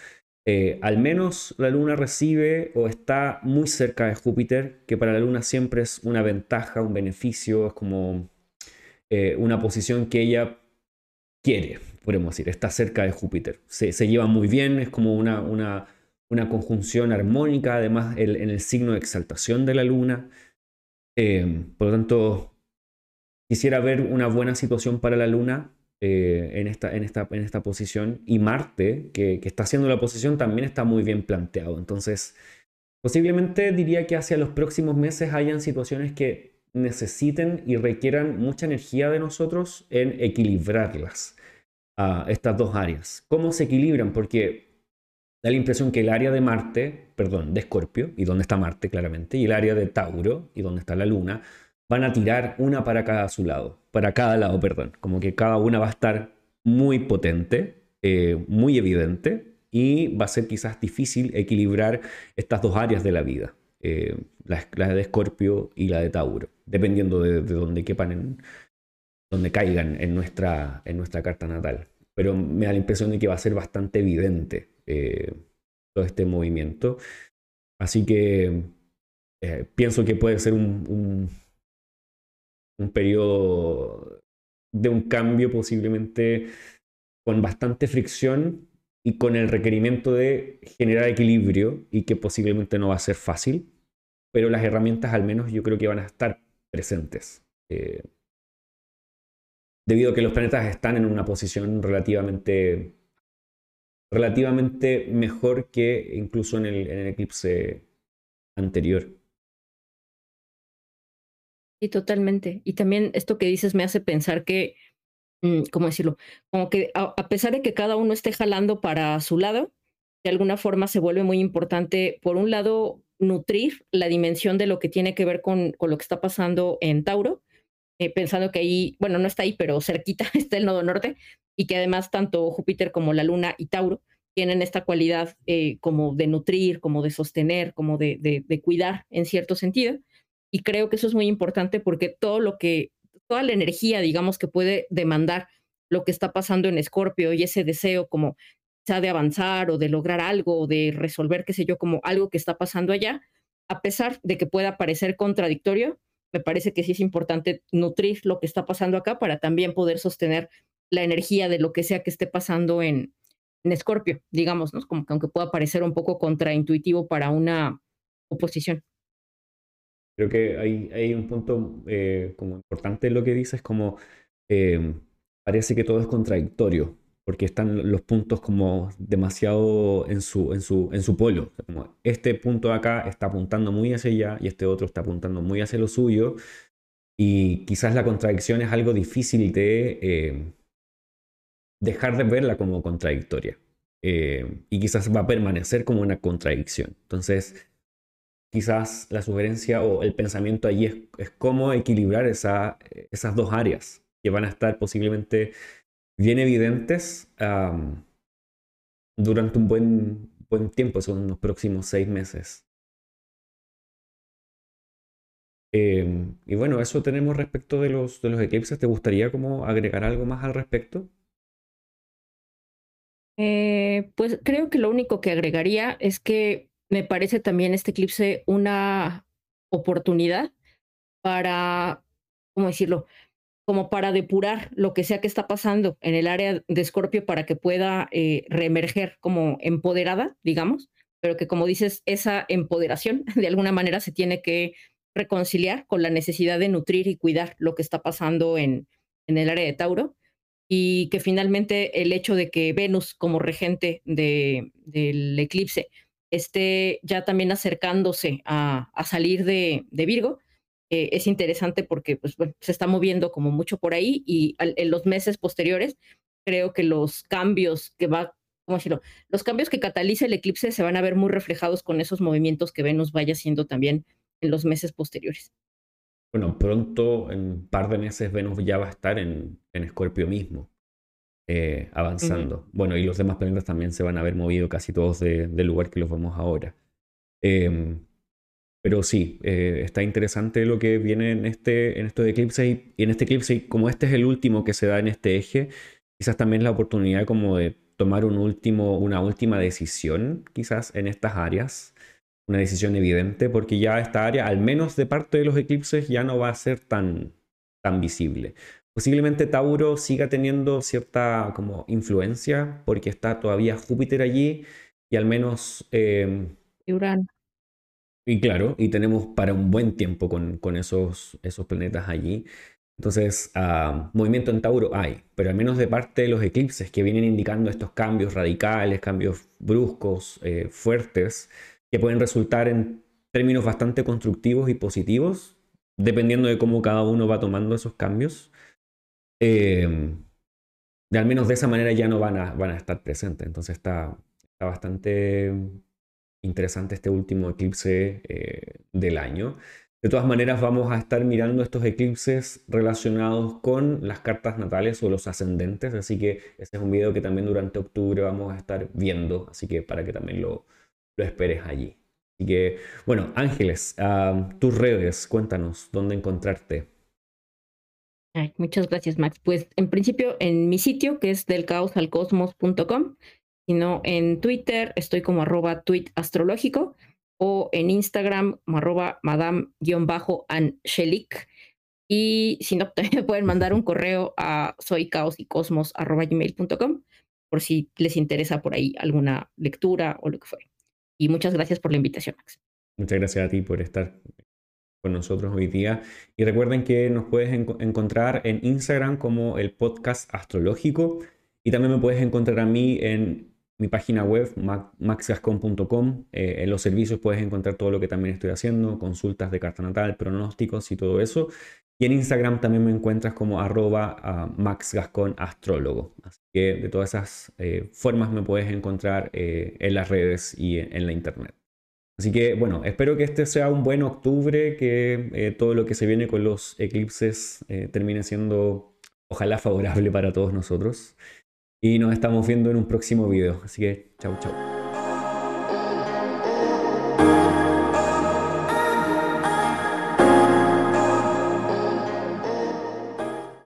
Eh, al menos la Luna recibe o está muy cerca de Júpiter, que para la Luna siempre es una ventaja, un beneficio, es como eh, una posición que ella quiere, podemos decir, está cerca de Júpiter. Se, lleva muy bien, es como una, una, una conjunción armónica, además en el signo de exaltación de la Luna. Eh, por lo tanto, quisiera ver una buena situación para la Luna eh, en, esta, en, esta, en esta posición. Y Marte, que, está haciendo la posición, también está muy bien planteado. Entonces, posiblemente diría que hacia los próximos meses hayan situaciones que necesiten y requieran mucha energía de nosotros en equilibrarlas, a estas dos áreas. ¿Cómo se equilibran? Porque da la impresión que el área de Marte, perdón, de Escorpio, y dónde está Marte claramente, y el área de Tauro, y dónde está la Luna, van a tirar una para cada su lado, para cada lado, perdón. Como que cada una va a estar muy potente, eh, muy evidente, y va a ser quizás difícil equilibrar estas dos áreas de la vida, eh, la, de Escorpio y la de Tauro, dependiendo de, de dónde quepan, donde caigan en nuestra, en nuestra carta natal. Pero me da la impresión de que va a ser bastante evidente eh, todo este movimiento. Así que pienso que puede ser un, un periodo de un cambio posiblemente con bastante fricción y con el requerimiento de generar equilibrio y que posiblemente no va a ser fácil, pero las herramientas al menos yo creo que van a estar presentes. Eh, debido a que los planetas están en una posición relativamente, relativamente mejor que incluso en el, en el eclipse anterior. Sí, totalmente. Y también esto que dices me hace pensar que, mm, ¿cómo decirlo? Como que a, pesar de que cada uno esté jalando para su lado, de alguna forma se vuelve muy importante, por un lado, nutrir la dimensión de lo que tiene que ver con, con lo que está pasando en Tauro, eh, pensando que ahí, bueno, no está ahí, pero cerquita está el nodo norte, y que además tanto Júpiter como la Luna y Tauro tienen esta cualidad eh, como de nutrir, como de sostener, como de, de, de cuidar en cierto sentido. Y creo que eso es muy importante porque todo lo que, toda la energía, digamos, que puede demandar lo que está pasando en Escorpio y ese deseo como sea de avanzar o de lograr algo o de resolver, qué sé yo, como algo que está pasando allá, a pesar de que pueda parecer contradictorio, me parece que sí es importante nutrir lo que está pasando acá para también poder sostener la energía de lo que sea que esté pasando en, en Escorpio, digamos, ¿no? Como que aunque pueda parecer un poco contraintuitivo para una oposición. Creo que hay, hay un punto eh, como importante en lo que dices, como eh, parece que todo es contradictorio, porque están los puntos como demasiado en su, en su, en su polo. Como este punto de acá está apuntando muy hacia allá y este otro está apuntando muy hacia lo suyo. Y quizás la contradicción es algo difícil de eh, dejar de verla como contradictoria. y quizás va a permanecer como una contradicción. Entonces, quizás la sugerencia o el pensamiento allí es, cómo equilibrar esa, esas dos áreas que van a estar posiblemente bien evidentes durante un buen, buen tiempo, son los próximos seis meses. Em, y bueno, eso tenemos respecto de los, de los eclipses. ¿Te gustaría como agregar algo más al respecto? Eh, pues creo que lo único que agregaría es que me parece también este eclipse una oportunidad para, ¿cómo decirlo? Como para depurar lo que sea que está pasando en el área de Escorpio para que pueda eh, reemerger como empoderada, digamos, pero que como dices, esa empoderación de alguna manera se tiene que reconciliar con la necesidad de nutrir y cuidar lo que está pasando en, en el área de Tauro y que finalmente el hecho de que Venus como regente de, del eclipse esté ya también acercándose a, salir de, Virgo, eh, es interesante porque pues, se está moviendo como mucho por ahí y en los meses posteriores creo que los cambios que va, ¿cómo decirlo? Los cambios que cataliza el eclipse se van a ver muy reflejados con esos movimientos que Venus vaya haciendo también en los meses posteriores. Bueno, pronto, en un par de meses, Venus ya va a estar en, en mismo. Eh, avanzando. Bueno, y los demás planetas también se van a haber movido casi todos del lugar que los vemos ahora. Em, pero sí, eh, está interesante lo que viene en este, en estos eclipses y, en este eclipse, y como este es el último que se da en este eje, quizás también la oportunidad como de tomar un último, una última decisión, quizás en estas áreas, una decisión evidente, porque ya esta área, al menos de parte de los eclipses, ya no va a ser tan, tan visible. Posiblemente Tauro siga teniendo cierta como influencia porque está todavía Júpiter allí y al menos... Eh, Urano. Y claro, y tenemos para un buen tiempo con, con esos, esos planetas allí. Entonces, ah, movimiento en Tauro hay, pero al menos de parte de los eclipses que vienen indicando estos cambios radicales, cambios bruscos, eh, fuertes, que pueden resultar en términos bastante constructivos y positivos, dependiendo de cómo cada uno va tomando esos cambios. Em, de al menos de esa manera ya no van a, estar presentes. Entonces está, bastante interesante este último eclipse eh, del año. De todas maneras, vamos a estar mirando estos eclipses relacionados con las cartas natales o los ascendentes, así que ese es un video que también durante octubre vamos a estar viendo, así que para que también lo, lo esperes allí. Así que, bueno, Ángeles, tus redes, cuéntanos dónde encontrarte. Muchas gracias, Max. Pues en principio en mi sitio, que es delcaosalcosmos.com, sino en Twitter estoy como arroba tweet astrológico o en Instagram como arroba madame-anshelik. Y si no, también pueden mandar un correo a soycaosycosmos.gmail.com por si les interesa por ahí alguna lectura o lo que fuera. Y muchas gracias por la invitación, Max. Muchas gracias a ti por estar con nosotros hoy día. Y recuerden que nos puedes encontrar en Instagram como el podcast astrológico. Y también me puedes encontrar a mí en mi página web, maxgascon.com. Eh, en los servicios puedes encontrar todo lo que también estoy haciendo, consultas de carta natal, pronósticos y todo eso. Y en Instagram también me encuentras como arroba uh, Max Astrólogo. Así que de todas esas eh, formas me puedes encontrar eh, en las redes y en, la internet. Así que bueno, espero que este sea un buen octubre, que eh, todo lo que se viene con los eclipses termine siendo ojalá favorable para todos nosotros. Y nos estamos viendo en un próximo video. Así que chau chau.